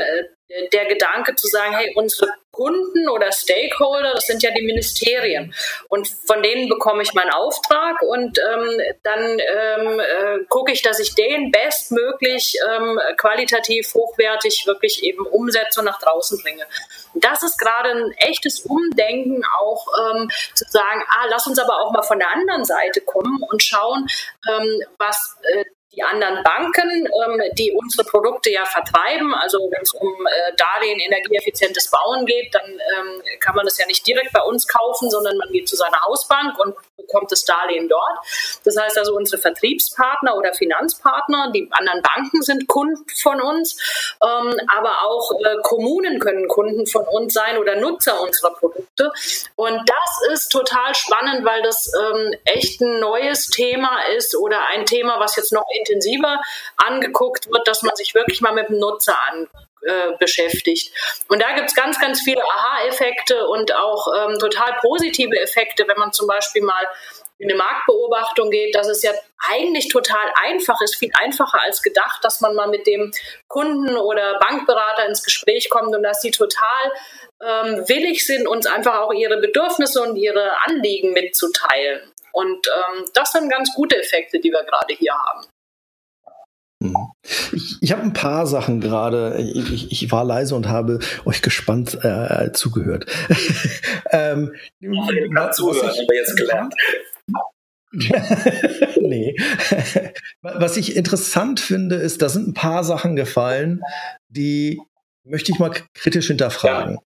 Speaker 4: der Gedanke zu sagen, hey, unsere Kunden oder Stakeholder, das sind ja die Ministerien. Und von denen bekomme ich meinen Auftrag und ähm, dann ähm, äh, gucke ich, dass ich den bestmöglich ähm, qualitativ hochwertig wirklich eben umsetze und nach draußen bringe. Das ist gerade ein echtes Umdenken, auch ähm, zu sagen, ah, lass uns aber auch mal von der anderen Seite kommen und schauen, ähm, was äh, die anderen Banken, ähm, die unsere Produkte ja vertreiben. Also wenn es um äh, Darlehen, energieeffizientes Bauen geht, dann ähm, kann man das ja nicht direkt bei uns kaufen, sondern man geht zu seiner Hausbank und bekommt das Darlehen dort. Das heißt also, unsere Vertriebspartner oder Finanzpartner, die anderen Banken sind Kunden von uns, ähm, aber auch äh, Kommunen können Kunden von uns sein oder Nutzer unserer Produkte. Und das ist total spannend, weil das ähm, echt ein neues Thema ist oder ein Thema, was jetzt noch intensiver angeguckt wird, dass man sich wirklich mal mit dem Nutzer an, äh, beschäftigt. Und da gibt es ganz, ganz viele Aha-Effekte und auch ähm, total positive Effekte, wenn man zum Beispiel mal in eine Marktbeobachtung geht, dass es ja eigentlich total einfach ist, viel einfacher als gedacht, dass man mal mit dem Kunden oder Bankberater ins Gespräch kommt und dass sie total ähm, willig sind, uns einfach auch ihre Bedürfnisse und ihre Anliegen mitzuteilen. Und ähm, das sind ganz gute Effekte, die wir gerade hier haben.
Speaker 2: Mhm. Ich, ich habe ein paar Sachen gerade. Ich, ich, war leise und habe euch gespannt äh, zugehört.
Speaker 5: ähm, zuhören, haben wir jetzt gelernt.
Speaker 2: nee. Was ich interessant finde, ist, da sind ein paar Sachen gefallen, die möchte ich mal kritisch hinterfragen. Ja.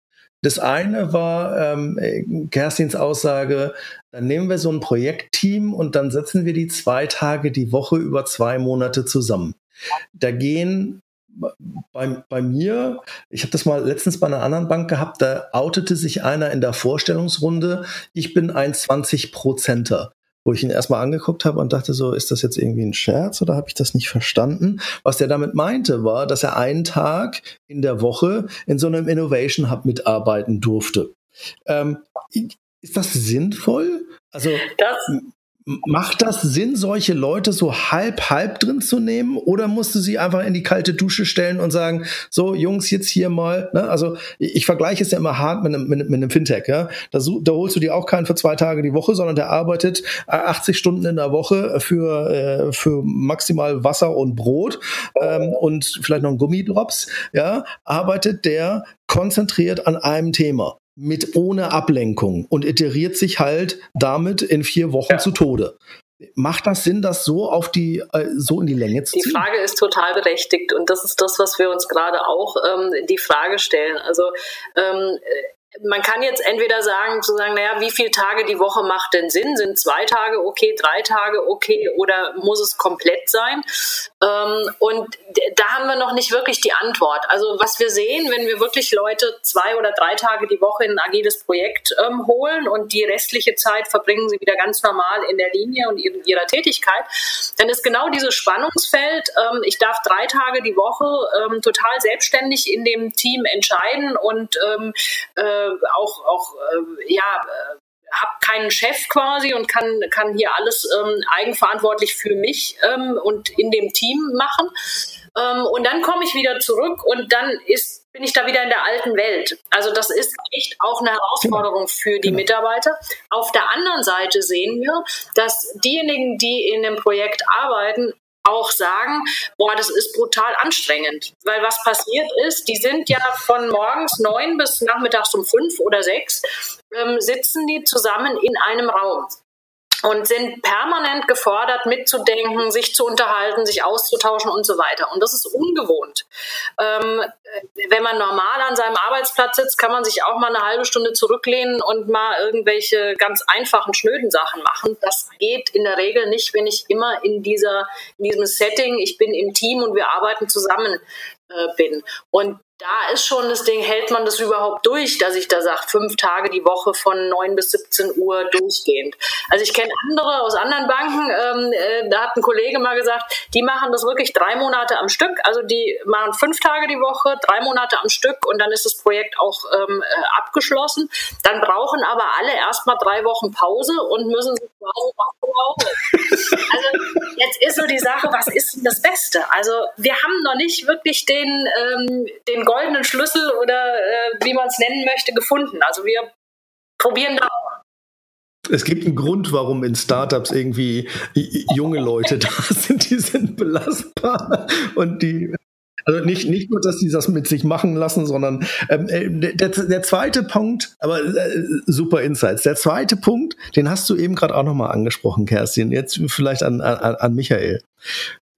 Speaker 2: Das eine war ähm, Kerstins Aussage, dann nehmen wir so ein Projektteam und dann setzen wir die zwei Tage die Woche über zwei Monate zusammen. Da gehen bei, bei mir, ich habe das mal letztens bei einer anderen Bank gehabt, da outete sich einer in der Vorstellungsrunde, ich bin ein 20-Prozenter wo ich ihn erstmal angeguckt habe und dachte so, ist das jetzt irgendwie ein Scherz oder habe ich das nicht verstanden? Was der damit meinte, war, dass er einen Tag in der Woche in so einem Innovation Hub mitarbeiten durfte. Ähm, ist das sinnvoll? Also das, Macht das Sinn, solche Leute so halb, halb drin zu nehmen? Oder musst du sie einfach in die kalte Dusche stellen und sagen, so Jungs, jetzt hier mal, ne? also ich, ich vergleiche es ja immer hart mit einem, mit, mit einem Fintech, ja? Da, da, holst du dir auch keinen für zwei Tage die Woche, sondern der arbeitet 80 Stunden in der Woche für, äh, für maximal Wasser und Brot ähm, und vielleicht noch ein Gummidrops, ja, arbeitet der konzentriert an einem Thema mit ohne Ablenkung und iteriert sich halt damit in vier Wochen ja. zu Tode. Macht das Sinn, das so auf die äh, so in die Länge zu ziehen?
Speaker 4: Die Frage ist total berechtigt und das ist das, was wir uns gerade auch ähm, die Frage stellen. Also ähm, man kann jetzt entweder sagen, zu sagen, naja, wie viele Tage die Woche macht denn Sinn? Sind zwei Tage okay, drei Tage okay oder muss es komplett sein? Ähm, und da haben wir noch nicht wirklich die Antwort. Also was wir sehen, wenn wir wirklich Leute zwei oder drei Tage die Woche in ein agiles Projekt ähm, holen und die restliche Zeit verbringen sie wieder ganz normal in der Linie und in ihrer Tätigkeit, dann ist genau dieses Spannungsfeld, ähm, ich darf drei Tage die Woche ähm, total selbstständig in dem Team entscheiden und ähm, äh, auch, auch äh, ja, äh, habe keinen Chef quasi und kann, kann hier alles ähm, eigenverantwortlich für mich ähm, und in dem Team machen. Ähm, und dann komme ich wieder zurück und dann ist, bin ich da wieder in der alten Welt. Also das ist echt auch eine Herausforderung für die genau. Mitarbeiter. Auf der anderen Seite sehen wir, dass diejenigen, die in dem Projekt arbeiten, auch sagen, boah, das ist brutal anstrengend. Weil was passiert ist, die sind ja von morgens neun bis nachmittags um fünf oder sechs, ähm, sitzen die zusammen in einem Raum und sind permanent gefordert, mitzudenken, sich zu unterhalten, sich auszutauschen und so weiter. Und das ist ungewohnt. Ähm, wenn man normal an seinem Arbeitsplatz sitzt, kann man sich auch mal eine halbe Stunde zurücklehnen und mal irgendwelche ganz einfachen, schnöden Sachen machen. Das geht in der Regel nicht, wenn ich immer in dieser, in diesem Setting, ich bin im Team und wir arbeiten zusammen äh, bin. Und da ist schon das Ding, hält man das überhaupt durch, dass ich da sage, fünf Tage die Woche von 9 bis 17 Uhr durchgehend. Also ich kenne andere aus anderen Banken, ähm, äh, da hat ein Kollege mal gesagt, die machen das wirklich drei Monate am Stück, also die machen fünf Tage die Woche, drei Monate am Stück und dann ist das Projekt auch ähm, äh, abgeschlossen. Dann brauchen aber alle erstmal drei Wochen Pause und müssen sich. Also jetzt ist so die Sache, was ist denn das Beste? Also wir haben noch nicht wirklich den, ähm, den goldenen Schlüssel oder äh, wie man es nennen möchte, gefunden. Also wir probieren da auch.
Speaker 2: Es gibt einen Grund, warum in Startups irgendwie junge Leute da sind, die sind belastbar und die also nicht, nicht nur, dass die das mit sich machen lassen, sondern ähm, äh, der, der zweite Punkt, aber äh, super Insights. Der zweite Punkt, den hast du eben gerade auch nochmal angesprochen, Kerstin. Jetzt vielleicht an, an, an Michael.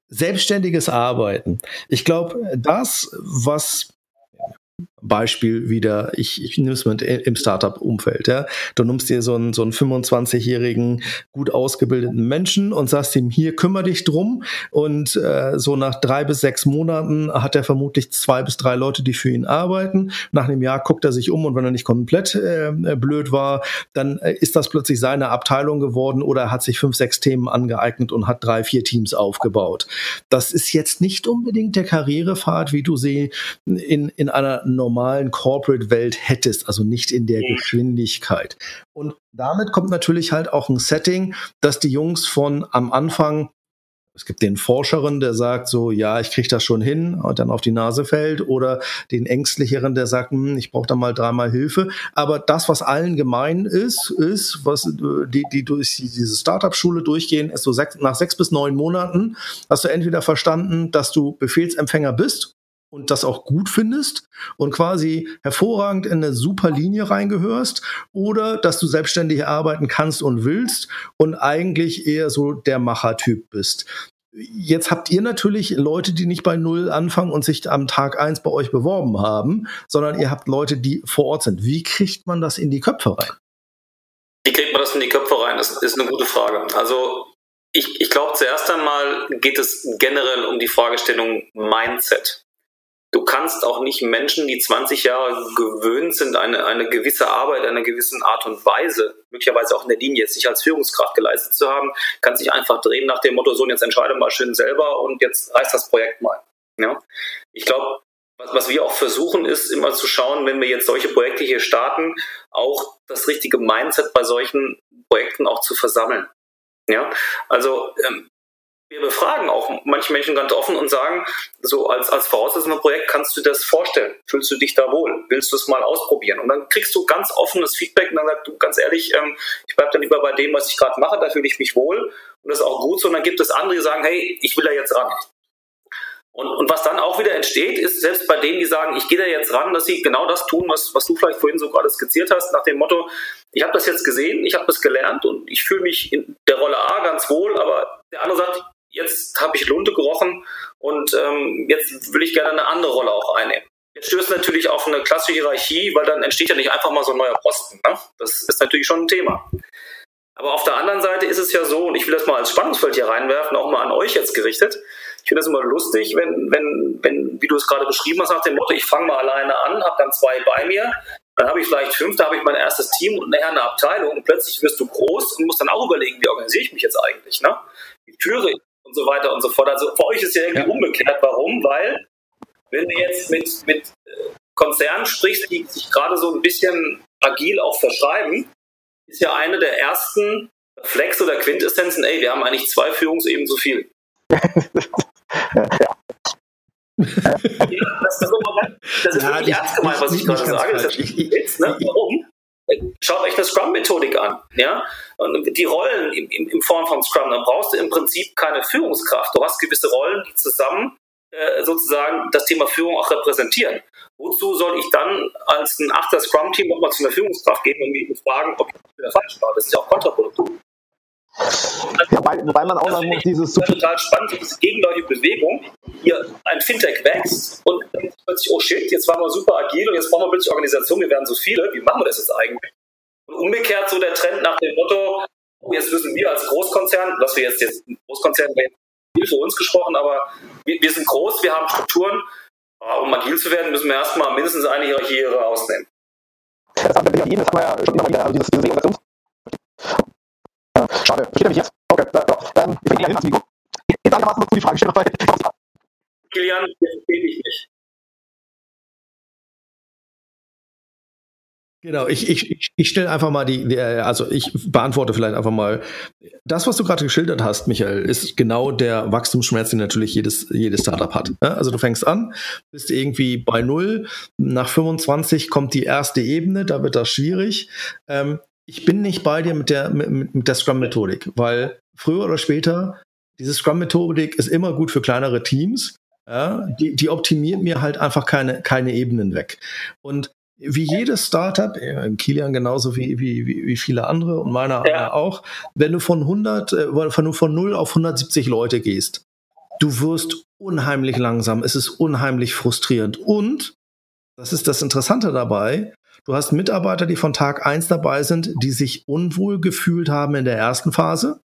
Speaker 2: Selbstständiges Arbeiten. Ich glaube, das, was Beispiel wieder, ich, ich nehme es mit im Startup-Umfeld. Ja. Du nimmst dir so einen, so einen 25-jährigen, gut ausgebildeten Menschen und sagst ihm, hier kümmere dich drum. Und äh, so nach drei bis sechs Monaten hat er vermutlich zwei bis drei Leute, die für ihn arbeiten. Nach einem Jahr guckt er sich um und wenn er nicht komplett äh, blöd war, dann äh, ist das plötzlich seine Abteilung geworden oder er hat sich fünf, sechs Themen angeeignet und hat drei, vier Teams aufgebaut. Das ist jetzt nicht unbedingt der Karrierepfad, wie du sie in, in einer normalen Corporate-Welt hättest, also nicht in der. Geschwindigkeit. Und damit kommt natürlich halt auch ein Setting, dass die Jungs von am Anfang es gibt den Forscheren, der sagt so, ja, ich kriege das schon hin und dann auf die Nase fällt, oder den Ängstlicheren, der sagt, hm, ich brauche da mal dreimal Hilfe. Aber das, was allen gemein ist, ist, was die, die durch diese Startup-Schule durchgehen, ist so sechs, nach sechs bis neun Monaten hast du entweder verstanden, dass du Befehlsempfänger bist und das auch gut findest und quasi hervorragend in eine super Linie reingehörst oder dass du selbstständig arbeiten kannst und willst und eigentlich eher so der Machertyp bist. Jetzt habt ihr natürlich Leute, die nicht bei Null anfangen und sich am Tag eins bei euch beworben haben, sondern ihr habt Leute, die vor Ort sind. Wie kriegt man das in die Köpfe rein?
Speaker 5: Wie kriegt man das in die Köpfe rein? Das ist eine gute Frage. Also ich, ich glaube, zuerst einmal geht es generell um die Fragestellung Mindset. Du kannst auch nicht Menschen, die 20 Jahre gewöhnt sind, eine, eine gewisse Arbeit, einer gewissen Art und Weise, möglicherweise auch in der Linie jetzt nicht als Führungskraft geleistet zu haben, kannst dich einfach drehen nach dem Motto, so, jetzt entscheide mal schön selber und jetzt reißt das Projekt mal. Ja? Ich glaube, was, was wir auch versuchen, ist immer zu schauen, wenn wir jetzt solche Projekte hier starten, auch das richtige Mindset bei solchen Projekten auch zu versammeln. Ja, also ähm, wir befragen auch manche Menschen ganz offen und sagen, so als, als Voraussetzung Projekt kannst du das vorstellen? Fühlst du dich da wohl? Willst du es mal ausprobieren? Und dann kriegst du ganz offenes Feedback und dann sagst du ganz ehrlich, ähm, ich bleibe dann lieber bei dem, was ich gerade mache, da fühle ich mich wohl und das ist auch gut so. Und dann gibt es andere, die sagen, hey, ich will da jetzt ran. Und, und was dann auch wieder entsteht, ist selbst bei denen, die sagen, ich gehe da jetzt ran, dass sie genau das tun, was, was du vielleicht vorhin so gerade skizziert hast, nach dem Motto, ich habe das jetzt gesehen, ich habe das gelernt und ich fühle mich in der Rolle A ganz wohl, aber der andere sagt, jetzt habe ich Lunte gerochen und ähm, jetzt will ich gerne eine andere Rolle auch einnehmen. Jetzt stößt natürlich auf eine klassische Hierarchie, weil dann entsteht ja nicht einfach mal so ein neuer Posten. Ne? Das ist natürlich schon ein Thema. Aber auf der anderen Seite ist es ja so, und ich will das mal als Spannungsfeld hier reinwerfen, auch mal an euch jetzt gerichtet. Ich finde das immer lustig, wenn, wenn, wenn, wie du es gerade beschrieben hast, nach dem Motto, ich fange mal alleine an, habe dann zwei bei mir, dann habe ich vielleicht fünf, da habe ich mein erstes Team und nachher eine Abteilung und plötzlich wirst du groß und musst dann auch überlegen, wie organisiere ich mich jetzt eigentlich, ne? Wie führe ich und so weiter und so fort. Also für euch ist ja irgendwie ja. umgekehrt. Warum? Weil, wenn du jetzt mit, mit äh, Konzernen sprichst, die sich gerade so ein bisschen agil auch verschreiben, ist ja eine der ersten Flex oder Quintessenzen, ey, wir haben eigentlich zwei Führungsebenen so viel. ja. das, das, das ist ja, wirklich ernst gemeint, was ich gerade sage. Das ist ne? Warum? Schaut euch das Scrum-Methodik an. Ja? Und die Rollen in, in, in, Form von Scrum, dann brauchst du im Prinzip keine Führungskraft. Du hast gewisse Rollen, die zusammen äh, sozusagen das Thema Führung auch repräsentieren. Wozu soll ich dann als ein achter Scrum-Team nochmal zu einer Führungskraft gehen und mich fragen, ob ich falsch war? Das ist ja auch kontraproduktiv.
Speaker 3: Ja, weil, wobei man auch sagen muss, dieses
Speaker 5: das ist total spannend, diese gegenläufige Bewegung. Hier ein Fintech wächst und plötzlich, oh shit, jetzt waren wir super agil und jetzt brauchen wir plötzlich Organisation, wir werden so viele, wie machen wir das jetzt eigentlich? Und umgekehrt so der Trend nach dem Motto, jetzt müssen wir als Großkonzern, was wir jetzt, jetzt Großkonzern viel für uns gesprochen, aber wir, wir sind groß, wir haben Strukturen, um agil zu werden, müssen wir erstmal mindestens eine Hierarchie rausnehmen.
Speaker 3: Das haben wir, das haben wir ja schon immer wieder, also dieses, diese Organisation Schade, versteht er mich jetzt? Okay, ähm, ich bringe ihn hin ans Mikro. Jetzt einigermaßen noch zu die Frage stellen, weil
Speaker 5: Kilian, ich verstehe dich nicht.
Speaker 2: Genau, ich, ich, ich stelle einfach mal die, die, also ich beantworte vielleicht einfach mal, das, was du gerade geschildert hast, Michael, ist genau der Wachstumsschmerz, den natürlich jedes, jedes Startup hat. Also du fängst an, bist irgendwie bei null, nach 25 kommt die erste Ebene, da wird das schwierig. Ähm, ich bin nicht bei dir mit der, mit, mit der Scrum-Methodik, weil früher oder später, diese Scrum-Methodik ist immer gut für kleinere Teams. Ja, die, die optimiert mir halt einfach keine, keine Ebenen weg. Und wie jedes Startup, Kilian genauso wie, wie, wie viele andere und meiner ja. auch, wenn du von 100, äh, wenn du von 0 auf 170 Leute gehst, du wirst unheimlich langsam, es ist unheimlich frustrierend und, das ist das Interessante dabei, Du hast Mitarbeiter, die von Tag eins dabei sind, die sich unwohl gefühlt haben in der ersten Phase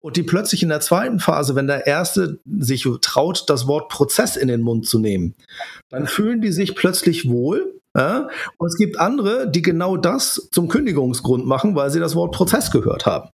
Speaker 2: und die plötzlich in der zweiten Phase, wenn der erste sich traut, das Wort Prozess in den Mund zu nehmen, dann fühlen die sich plötzlich wohl. Ja? Und es gibt andere, die genau das zum Kündigungsgrund machen, weil sie das Wort Prozess gehört haben.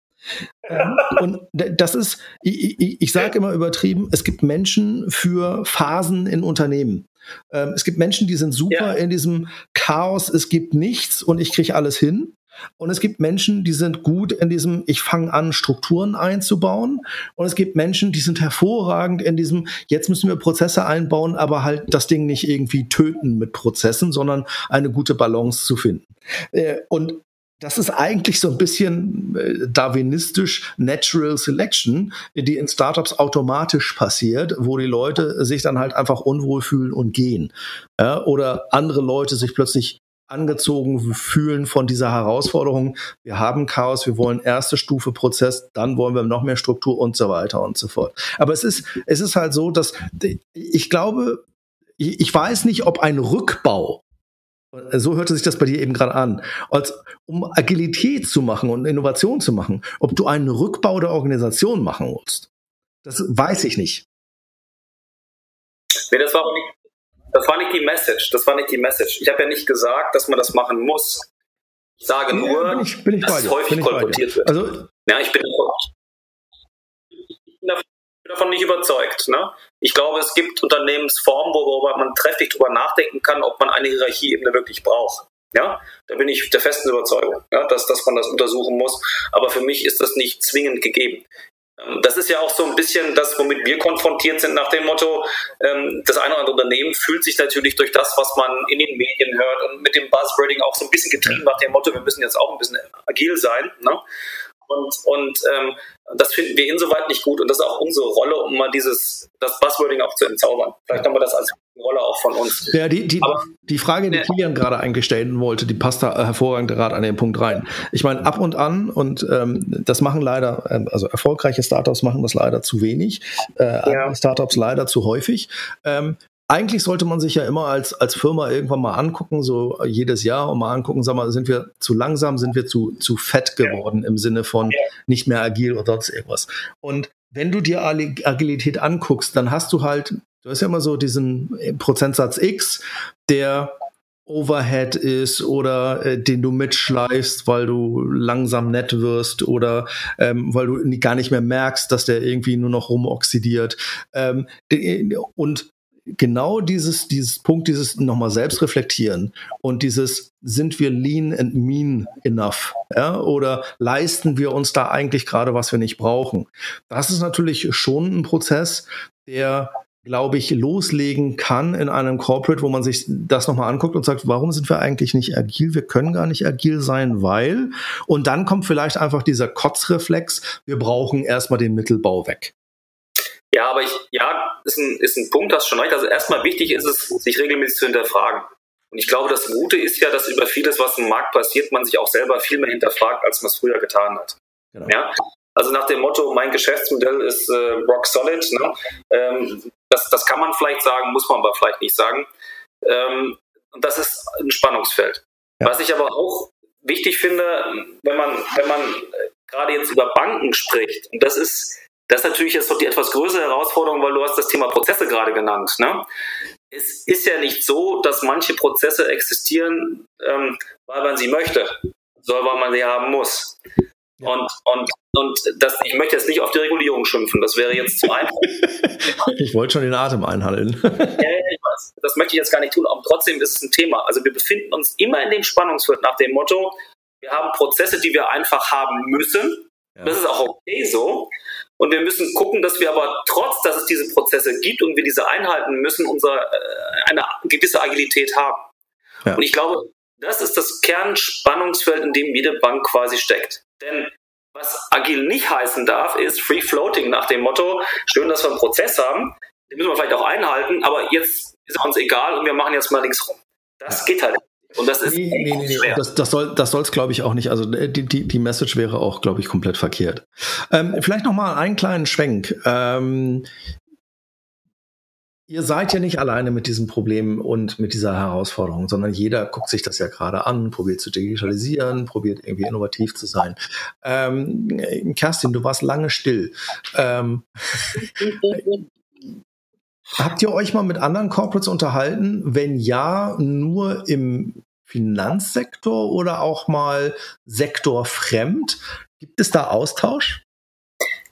Speaker 2: und das ist, ich, ich, ich sage immer übertrieben, es gibt Menschen für Phasen in Unternehmen. Ähm, es gibt Menschen, die sind super ja. in diesem Chaos, es gibt nichts und ich kriege alles hin. Und es gibt Menschen, die sind gut in diesem, ich fange an, Strukturen einzubauen. Und es gibt Menschen, die sind hervorragend in diesem, jetzt müssen wir Prozesse einbauen, aber halt das Ding nicht irgendwie töten mit Prozessen, sondern eine gute Balance zu finden. Äh, und das ist eigentlich so ein bisschen äh, darwinistisch Natural Selection, die in Startups automatisch passiert, wo die Leute sich dann halt einfach unwohl fühlen und gehen. Ja, oder andere Leute sich plötzlich angezogen fühlen von dieser Herausforderung. Wir haben Chaos, wir wollen erste Stufe Prozess, dann wollen wir noch mehr Struktur und so weiter und so fort. Aber es ist, es ist halt so, dass ich glaube, ich weiß nicht, ob ein Rückbau so hörte sich das bei dir eben gerade an. Als, um Agilität zu machen und Innovation zu machen, ob du einen Rückbau der Organisation machen musst. Das weiß ich nicht.
Speaker 5: Nee, das war, nicht, das war nicht die Message. Das war nicht die Message. Ich habe ja nicht gesagt, dass man das machen muss. Ich sage nur, ja, bin ich, bin ich dass es häufig kolportiert wird. Also, ja, ich bin, ich bin davon nicht überzeugt. Ne? Ich glaube, es gibt Unternehmensformen, worüber man trefflich darüber nachdenken kann, ob man eine Hierarchieebene wirklich braucht. Ja, da bin ich der festen Überzeugung, ja, dass, dass man das untersuchen muss. Aber für mich ist das nicht zwingend gegeben. Ähm, das ist ja auch so ein bisschen das, womit wir konfrontiert sind, nach dem Motto, ähm, das eine oder andere Unternehmen fühlt sich natürlich durch das, was man in den Medien hört und mit dem Buzzwording auch so ein bisschen getrieben nach dem Motto, wir müssen jetzt auch ein bisschen agil sein. Ne? Und, und ähm, das finden wir insoweit nicht gut. Und das ist auch unsere Rolle, um mal dieses, das Buzzwording auch zu entzaubern. Vielleicht haben wir das als Rolle auch von uns.
Speaker 2: Ja, die, die, Aber, die Frage, die ja. Kilian gerade eingestellt wollte, die passt da hervorragend gerade an den Punkt rein. Ich meine, ab und an, und ähm, das machen leider, ähm, also erfolgreiche Startups machen das leider zu wenig, äh, ja. Startups leider zu häufig. Ähm, eigentlich sollte man sich ja immer als, als Firma irgendwann mal angucken, so jedes Jahr und mal angucken, sag mal, sind wir zu langsam, sind wir zu, zu fett geworden im Sinne von nicht mehr agil oder sonst irgendwas. Und wenn du dir Agilität anguckst, dann hast du halt, du hast ja immer so diesen Prozentsatz X, der Overhead ist oder äh, den du mitschleifst, weil du langsam nett wirst oder ähm, weil du gar nicht mehr merkst, dass der irgendwie nur noch rumoxidiert. Ähm, und genau dieses, dieses Punkt, dieses nochmal selbst reflektieren und dieses, sind wir lean and mean enough? Ja, oder leisten wir uns da eigentlich gerade, was wir nicht brauchen? Das ist natürlich schon ein Prozess, der glaube ich, loslegen kann in einem Corporate, wo man sich das nochmal anguckt und sagt, warum sind wir eigentlich nicht agil? Wir können gar nicht agil sein, weil. Und dann kommt vielleicht einfach dieser Kotzreflex, wir brauchen erstmal den Mittelbau weg.
Speaker 5: Ja, aber ich, ja, ist ein, ist ein Punkt, hast schon recht. Also erstmal wichtig ist es, sich regelmäßig zu hinterfragen. Und ich glaube, das Gute ist ja, dass über vieles, was im Markt passiert, man sich auch selber viel mehr hinterfragt, als man es früher getan hat. Genau. Ja? Also nach dem Motto, mein Geschäftsmodell ist äh, rock solid. Ne? Ähm, das, das kann man vielleicht sagen, muss man aber vielleicht nicht sagen. Ähm, und das ist ein Spannungsfeld. Ja. Was ich aber auch wichtig finde, wenn man, wenn man äh, gerade jetzt über Banken spricht, und das ist das ist natürlich jetzt doch die etwas größere Herausforderung, weil du hast das Thema Prozesse gerade genannt. Ne? Es ist ja nicht so, dass manche Prozesse existieren, ähm, weil man sie möchte, sondern weil man sie haben muss. Ja. Und, und, und das, ich möchte jetzt nicht auf die Regulierung schimpfen, das wäre jetzt zu einfach.
Speaker 2: ich wollte schon den Atem einhalten. ja,
Speaker 5: ich weiß. Das möchte ich jetzt gar nicht tun, aber trotzdem ist es ein Thema. Also wir befinden uns immer in dem Spannungsfeld nach dem Motto, wir haben Prozesse, die wir einfach haben müssen. Ja. Das ist auch okay so. Und wir müssen gucken, dass wir aber trotz, dass es diese Prozesse gibt und wir diese einhalten müssen, unser, äh, eine gewisse Agilität haben. Ja. Und ich glaube, das ist das Kernspannungsfeld, in dem jede Bank quasi steckt. Denn was agil nicht heißen darf, ist Free Floating nach dem Motto, schön, dass wir einen Prozess haben, den müssen wir vielleicht auch einhalten, aber jetzt ist er uns egal und wir machen jetzt mal links rum. Das ja. geht halt und das ist nee, nee, nee,
Speaker 2: schwer. Das, das soll das soll's glaube ich auch nicht. Also äh, die, die, die Message wäre auch glaube ich komplett verkehrt. Ähm, vielleicht noch mal einen kleinen Schwenk. Ähm, ihr seid ja nicht alleine mit diesem Problem und mit dieser Herausforderung, sondern jeder guckt sich das ja gerade an, probiert zu digitalisieren, probiert irgendwie innovativ zu sein. Ähm, Kerstin, du warst lange still. Ähm, Habt ihr euch mal mit anderen Corporates unterhalten? Wenn ja, nur im Finanzsektor oder auch mal sektorfremd? Gibt es da Austausch?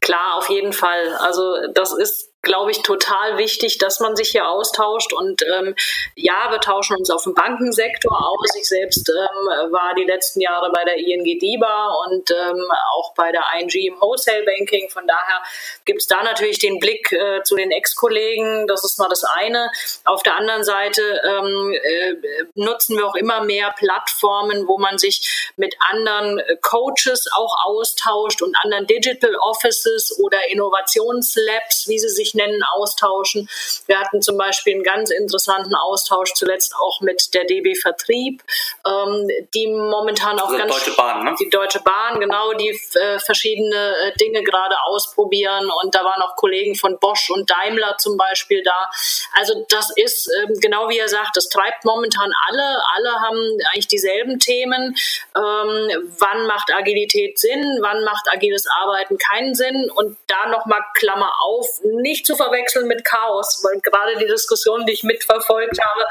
Speaker 4: Klar, auf jeden Fall. Also das ist glaube ich, total wichtig, dass man sich hier austauscht. Und ähm, ja, wir tauschen uns auf dem Bankensektor aus. Ich selbst ähm, war die letzten Jahre bei der ING DIBA und ähm, auch bei der ING im Wholesale Banking. Von daher gibt es da natürlich den Blick äh, zu den Ex-Kollegen. Das ist mal das eine. Auf der anderen Seite ähm, äh, nutzen wir auch immer mehr Plattformen, wo man sich mit anderen äh, Coaches auch austauscht und anderen Digital Offices oder Innovationslabs, wie sie sich nennen, austauschen. Wir hatten zum Beispiel einen ganz interessanten Austausch zuletzt auch mit der DB Vertrieb, ähm, die momentan auch also ganz
Speaker 5: Deutsche Bahn, ne?
Speaker 4: die Deutsche Bahn genau die äh, verschiedene äh, Dinge gerade ausprobieren und da waren auch Kollegen von Bosch und Daimler zum Beispiel da. Also das ist äh, genau wie er sagt, das treibt momentan alle. Alle haben eigentlich dieselben Themen. Ähm, wann macht Agilität Sinn? Wann macht agiles Arbeiten keinen Sinn? Und da nochmal Klammer auf, nicht zu verwechseln mit Chaos, weil gerade die Diskussion, die ich mitverfolgt habe,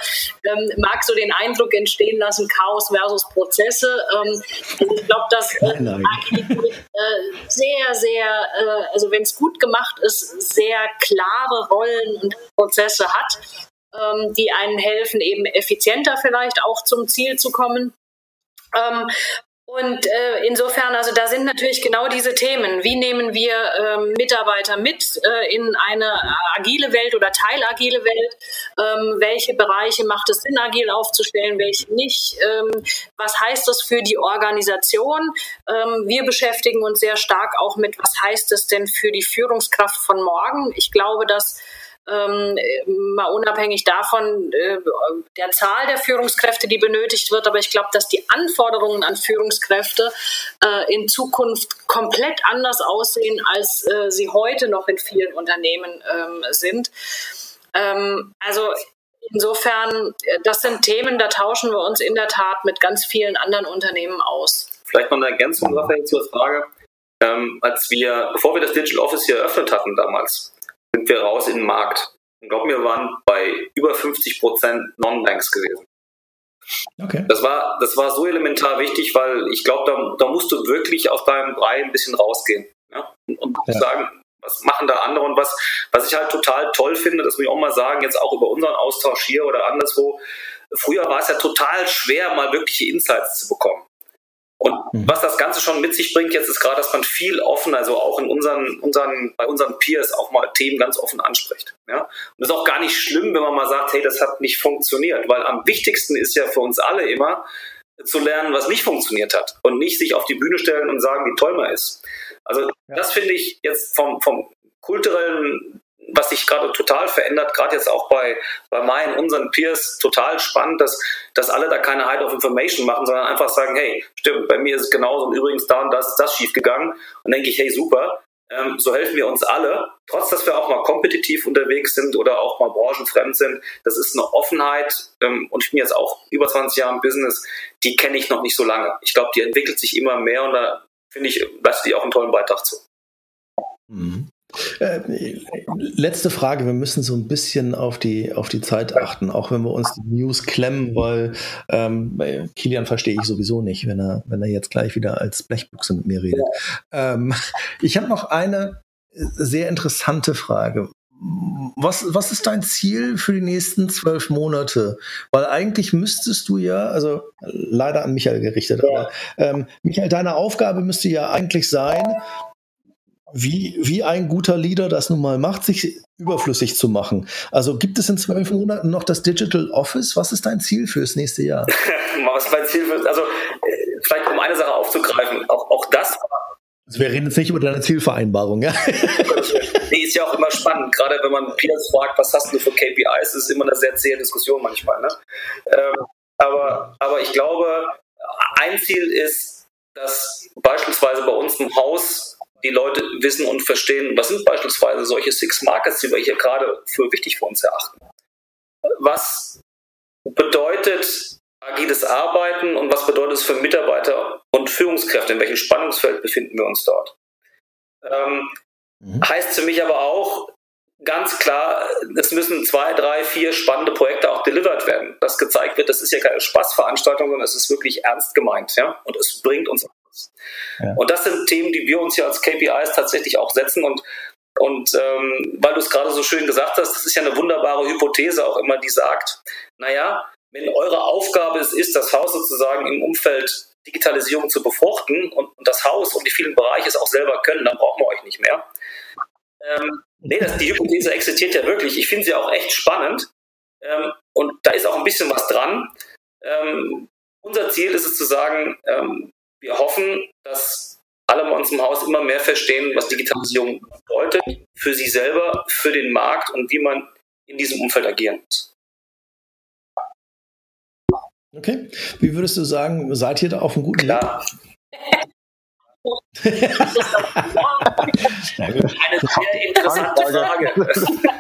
Speaker 4: ähm, mag so den Eindruck entstehen lassen, Chaos versus Prozesse. Ähm, also ich glaube, dass äh, äh, sehr, sehr, äh, also wenn es gut gemacht ist, sehr klare Rollen und Prozesse hat, ähm, die einen helfen, eben effizienter vielleicht auch zum Ziel zu kommen. Ähm, und äh, insofern, also da sind natürlich genau diese Themen. Wie nehmen wir ähm, Mitarbeiter mit äh, in eine agile Welt oder teilagile Welt? Ähm, welche Bereiche macht es Sinn, agil aufzustellen, welche nicht? Ähm, was heißt das für die Organisation? Ähm, wir beschäftigen uns sehr stark auch mit, was heißt es denn für die Führungskraft von morgen? Ich glaube, dass ähm, mal unabhängig davon äh, der Zahl der Führungskräfte, die benötigt wird. Aber ich glaube, dass die Anforderungen an Führungskräfte äh, in Zukunft komplett anders aussehen, als äh, sie heute noch in vielen Unternehmen ähm, sind. Ähm, also insofern, äh, das sind Themen, da tauschen wir uns in der Tat mit ganz vielen anderen Unternehmen aus.
Speaker 5: Vielleicht noch eine Ergänzung, Raphael, zur Frage. Ähm, als wir, bevor wir das Digital Office hier eröffnet hatten damals, sind wir raus in den Markt. Und glaub mir, waren bei über 50 Prozent Non-Banks gewesen. Okay. Das war, das war so elementar wichtig, weil ich glaube, da, da musst du wirklich aus deinem Brei ein bisschen rausgehen. Ja? Und, und ja. sagen, was machen da andere und was, was ich halt total toll finde, das muss ich auch mal sagen, jetzt auch über unseren Austausch hier oder anderswo. Früher war es ja total schwer, mal wirkliche Insights zu bekommen. Und mhm. was das Ganze schon mit sich bringt, jetzt ist gerade, dass man viel offen, also auch in unseren, unseren, bei unseren Peers auch mal Themen ganz offen anspricht. Ja? Und das ist auch gar nicht schlimm, wenn man mal sagt, hey, das hat nicht funktioniert, weil am wichtigsten ist ja für uns alle immer, zu lernen, was nicht funktioniert hat und nicht sich auf die Bühne stellen und sagen, wie toll man ist. Also ja. das finde ich jetzt vom, vom kulturellen was sich gerade total verändert, gerade jetzt auch bei, bei meinen, unseren Peers, total spannend, dass, dass alle da keine Hide of Information machen, sondern einfach sagen, hey, stimmt, bei mir ist es genauso und übrigens da und das ist das schief gegangen. Und denke ich, hey, super, ähm, so helfen wir uns alle, trotz dass wir auch mal kompetitiv unterwegs sind oder auch mal branchenfremd sind. Das ist eine Offenheit ähm, und ich bin jetzt auch über 20 Jahre im Business, die kenne ich noch nicht so lange. Ich glaube, die entwickelt sich immer mehr und da finde ich, leistet die auch einen tollen Beitrag zu.
Speaker 2: Mhm. Äh, letzte Frage, wir müssen so ein bisschen auf die, auf die Zeit achten, auch wenn wir uns die News klemmen, weil ähm, Kilian verstehe ich sowieso nicht, wenn er, wenn er jetzt gleich wieder als Blechbüchse mit mir redet. Ähm, ich habe noch eine sehr interessante Frage. Was, was ist dein Ziel für die nächsten zwölf Monate? Weil eigentlich müsstest du ja, also leider an Michael gerichtet, ja. aber ähm, Michael, deine Aufgabe müsste ja eigentlich sein, wie, wie ein guter Leader das nun mal macht, sich überflüssig zu machen. Also gibt es in zwölf Monaten noch das Digital Office? Was ist dein Ziel fürs nächste Jahr?
Speaker 5: Was ist mein Ziel für, also äh, vielleicht um eine Sache aufzugreifen, auch, auch das
Speaker 2: also wir reden jetzt nicht über deine Zielvereinbarung, ja?
Speaker 5: nee, ist ja auch immer spannend. Gerade wenn man Peers fragt, was hast du für KPIs, ist immer eine sehr zähe Diskussion manchmal. Ne? Ähm, aber, aber ich glaube, ein Ziel ist, dass beispielsweise bei uns im Haus die Leute wissen und verstehen, was sind beispielsweise solche Six Markets, die wir hier gerade für wichtig für uns erachten. Was bedeutet agiles Arbeiten und was bedeutet es für Mitarbeiter und Führungskräfte? In welchem Spannungsfeld befinden wir uns dort? Ähm, mhm. Heißt für mich aber auch ganz klar, es müssen zwei, drei, vier spannende Projekte auch delivered werden. Das gezeigt wird, das ist ja keine Spaßveranstaltung, sondern es ist wirklich ernst gemeint, ja, und es bringt uns ja. Und das sind Themen, die wir uns ja als KPIs tatsächlich auch setzen. Und Und ähm, weil du es gerade so schön gesagt hast, das ist ja eine wunderbare Hypothese auch immer, die sagt, naja, wenn eure Aufgabe es ist, das Haus sozusagen im Umfeld Digitalisierung zu befruchten und, und das Haus und die vielen Bereiche es auch selber können, dann brauchen wir euch nicht mehr. Ähm, nee, das, die Hypothese existiert ja wirklich. Ich finde sie auch echt spannend. Ähm, und da ist auch ein bisschen was dran. Ähm, unser Ziel ist es zu sagen, ähm, wir hoffen, dass alle bei uns im Haus immer mehr verstehen, was Digitalisierung bedeutet, für sie selber, für den Markt und wie man in diesem Umfeld agieren muss.
Speaker 2: Okay. Wie würdest du sagen, seid ihr da auf einem guten
Speaker 5: Klar. Eine sehr interessante Frage.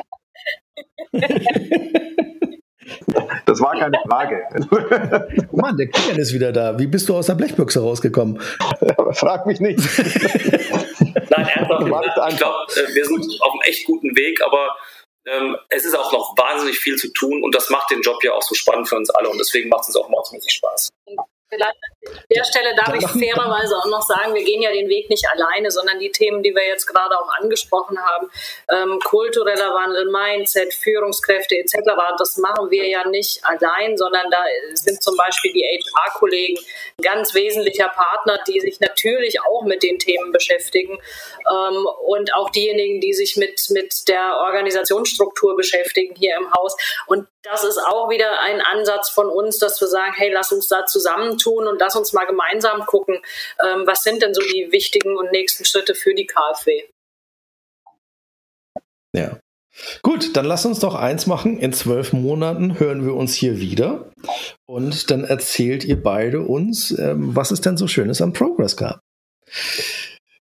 Speaker 3: Das war keine Frage.
Speaker 2: Oh Mann, der Kilian ist wieder da. Wie bist du aus der Blechbüchse rausgekommen?
Speaker 3: Frag mich nicht.
Speaker 5: Nein, ernsthaft. Ich glaube, äh, wir sind auf einem echt guten Weg, aber ähm, es ist auch noch wahnsinnig viel zu tun und das macht den Job ja auch so spannend für uns alle und deswegen macht es auch mordsmäßig Spaß.
Speaker 4: Vielleicht an der Stelle darf ich fairerweise auch noch sagen, wir gehen ja den Weg nicht alleine, sondern die Themen, die wir jetzt gerade auch angesprochen haben, ähm, kultureller Wandel, Mindset, Führungskräfte etc., das machen wir ja nicht allein, sondern da sind zum Beispiel die HR-Kollegen ganz wesentlicher Partner, die sich natürlich auch mit den Themen beschäftigen ähm, und auch diejenigen, die sich mit, mit der Organisationsstruktur beschäftigen hier im Haus. Und das ist auch wieder ein Ansatz von uns, dass wir sagen, hey, lass uns da zusammentun und lass uns mal gemeinsam gucken, ähm, was sind denn so die wichtigen und nächsten Schritte für die KfW.
Speaker 2: Ja. Gut, dann lass uns doch eins machen. In zwölf Monaten hören wir uns hier wieder und dann erzählt ihr beide uns, ähm, was es denn so Schönes am Progress gab.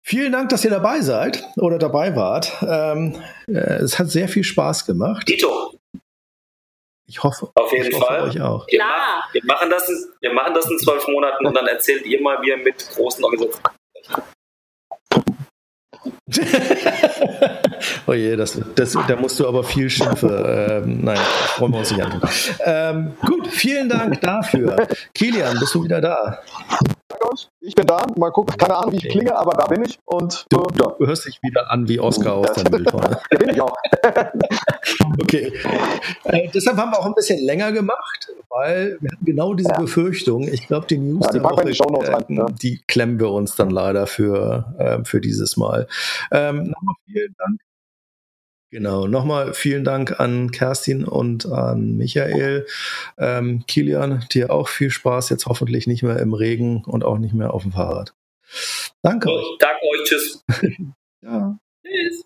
Speaker 2: Vielen Dank, dass ihr dabei seid oder dabei wart. Ähm, äh, es hat sehr viel Spaß gemacht.
Speaker 5: Dito.
Speaker 2: Ich hoffe.
Speaker 5: Auf jeden
Speaker 2: hoffe
Speaker 5: Fall.
Speaker 2: Euch auch.
Speaker 5: Wir, machen, wir, machen das in, wir machen das in zwölf Monaten und dann erzählt ihr mal, wie ihr mit großen Organisationen.
Speaker 2: oh je, das, das, da musst du aber viel Schimpfe. Ähm, nein, wollen wir uns nicht an. Ähm, gut, vielen Dank dafür. Kilian, bist du wieder da?
Speaker 3: Ich bin da. Mal gucken, keine Ahnung, wie ich klinge, aber da bin ich. Und
Speaker 2: du, ja. du hörst dich wieder an wie Oscar aus der Mülltonne.
Speaker 3: bin ich auch.
Speaker 2: okay. Äh, deshalb haben wir auch ein bisschen länger gemacht, weil wir hatten genau diese ja. Befürchtung. Ich glaube, die News
Speaker 3: ja, die, Woche, die,
Speaker 2: rein, ne? die klemmen wir uns dann leider für, äh, für dieses Mal. Ähm, nochmal vielen Dank Genau, nochmal vielen Dank an Kerstin und an Michael. Ähm, Kilian, dir auch viel Spaß, jetzt hoffentlich nicht mehr im Regen und auch nicht mehr auf dem Fahrrad. Danke.
Speaker 5: Danke euch, tschüss.
Speaker 2: ja. Tschüss.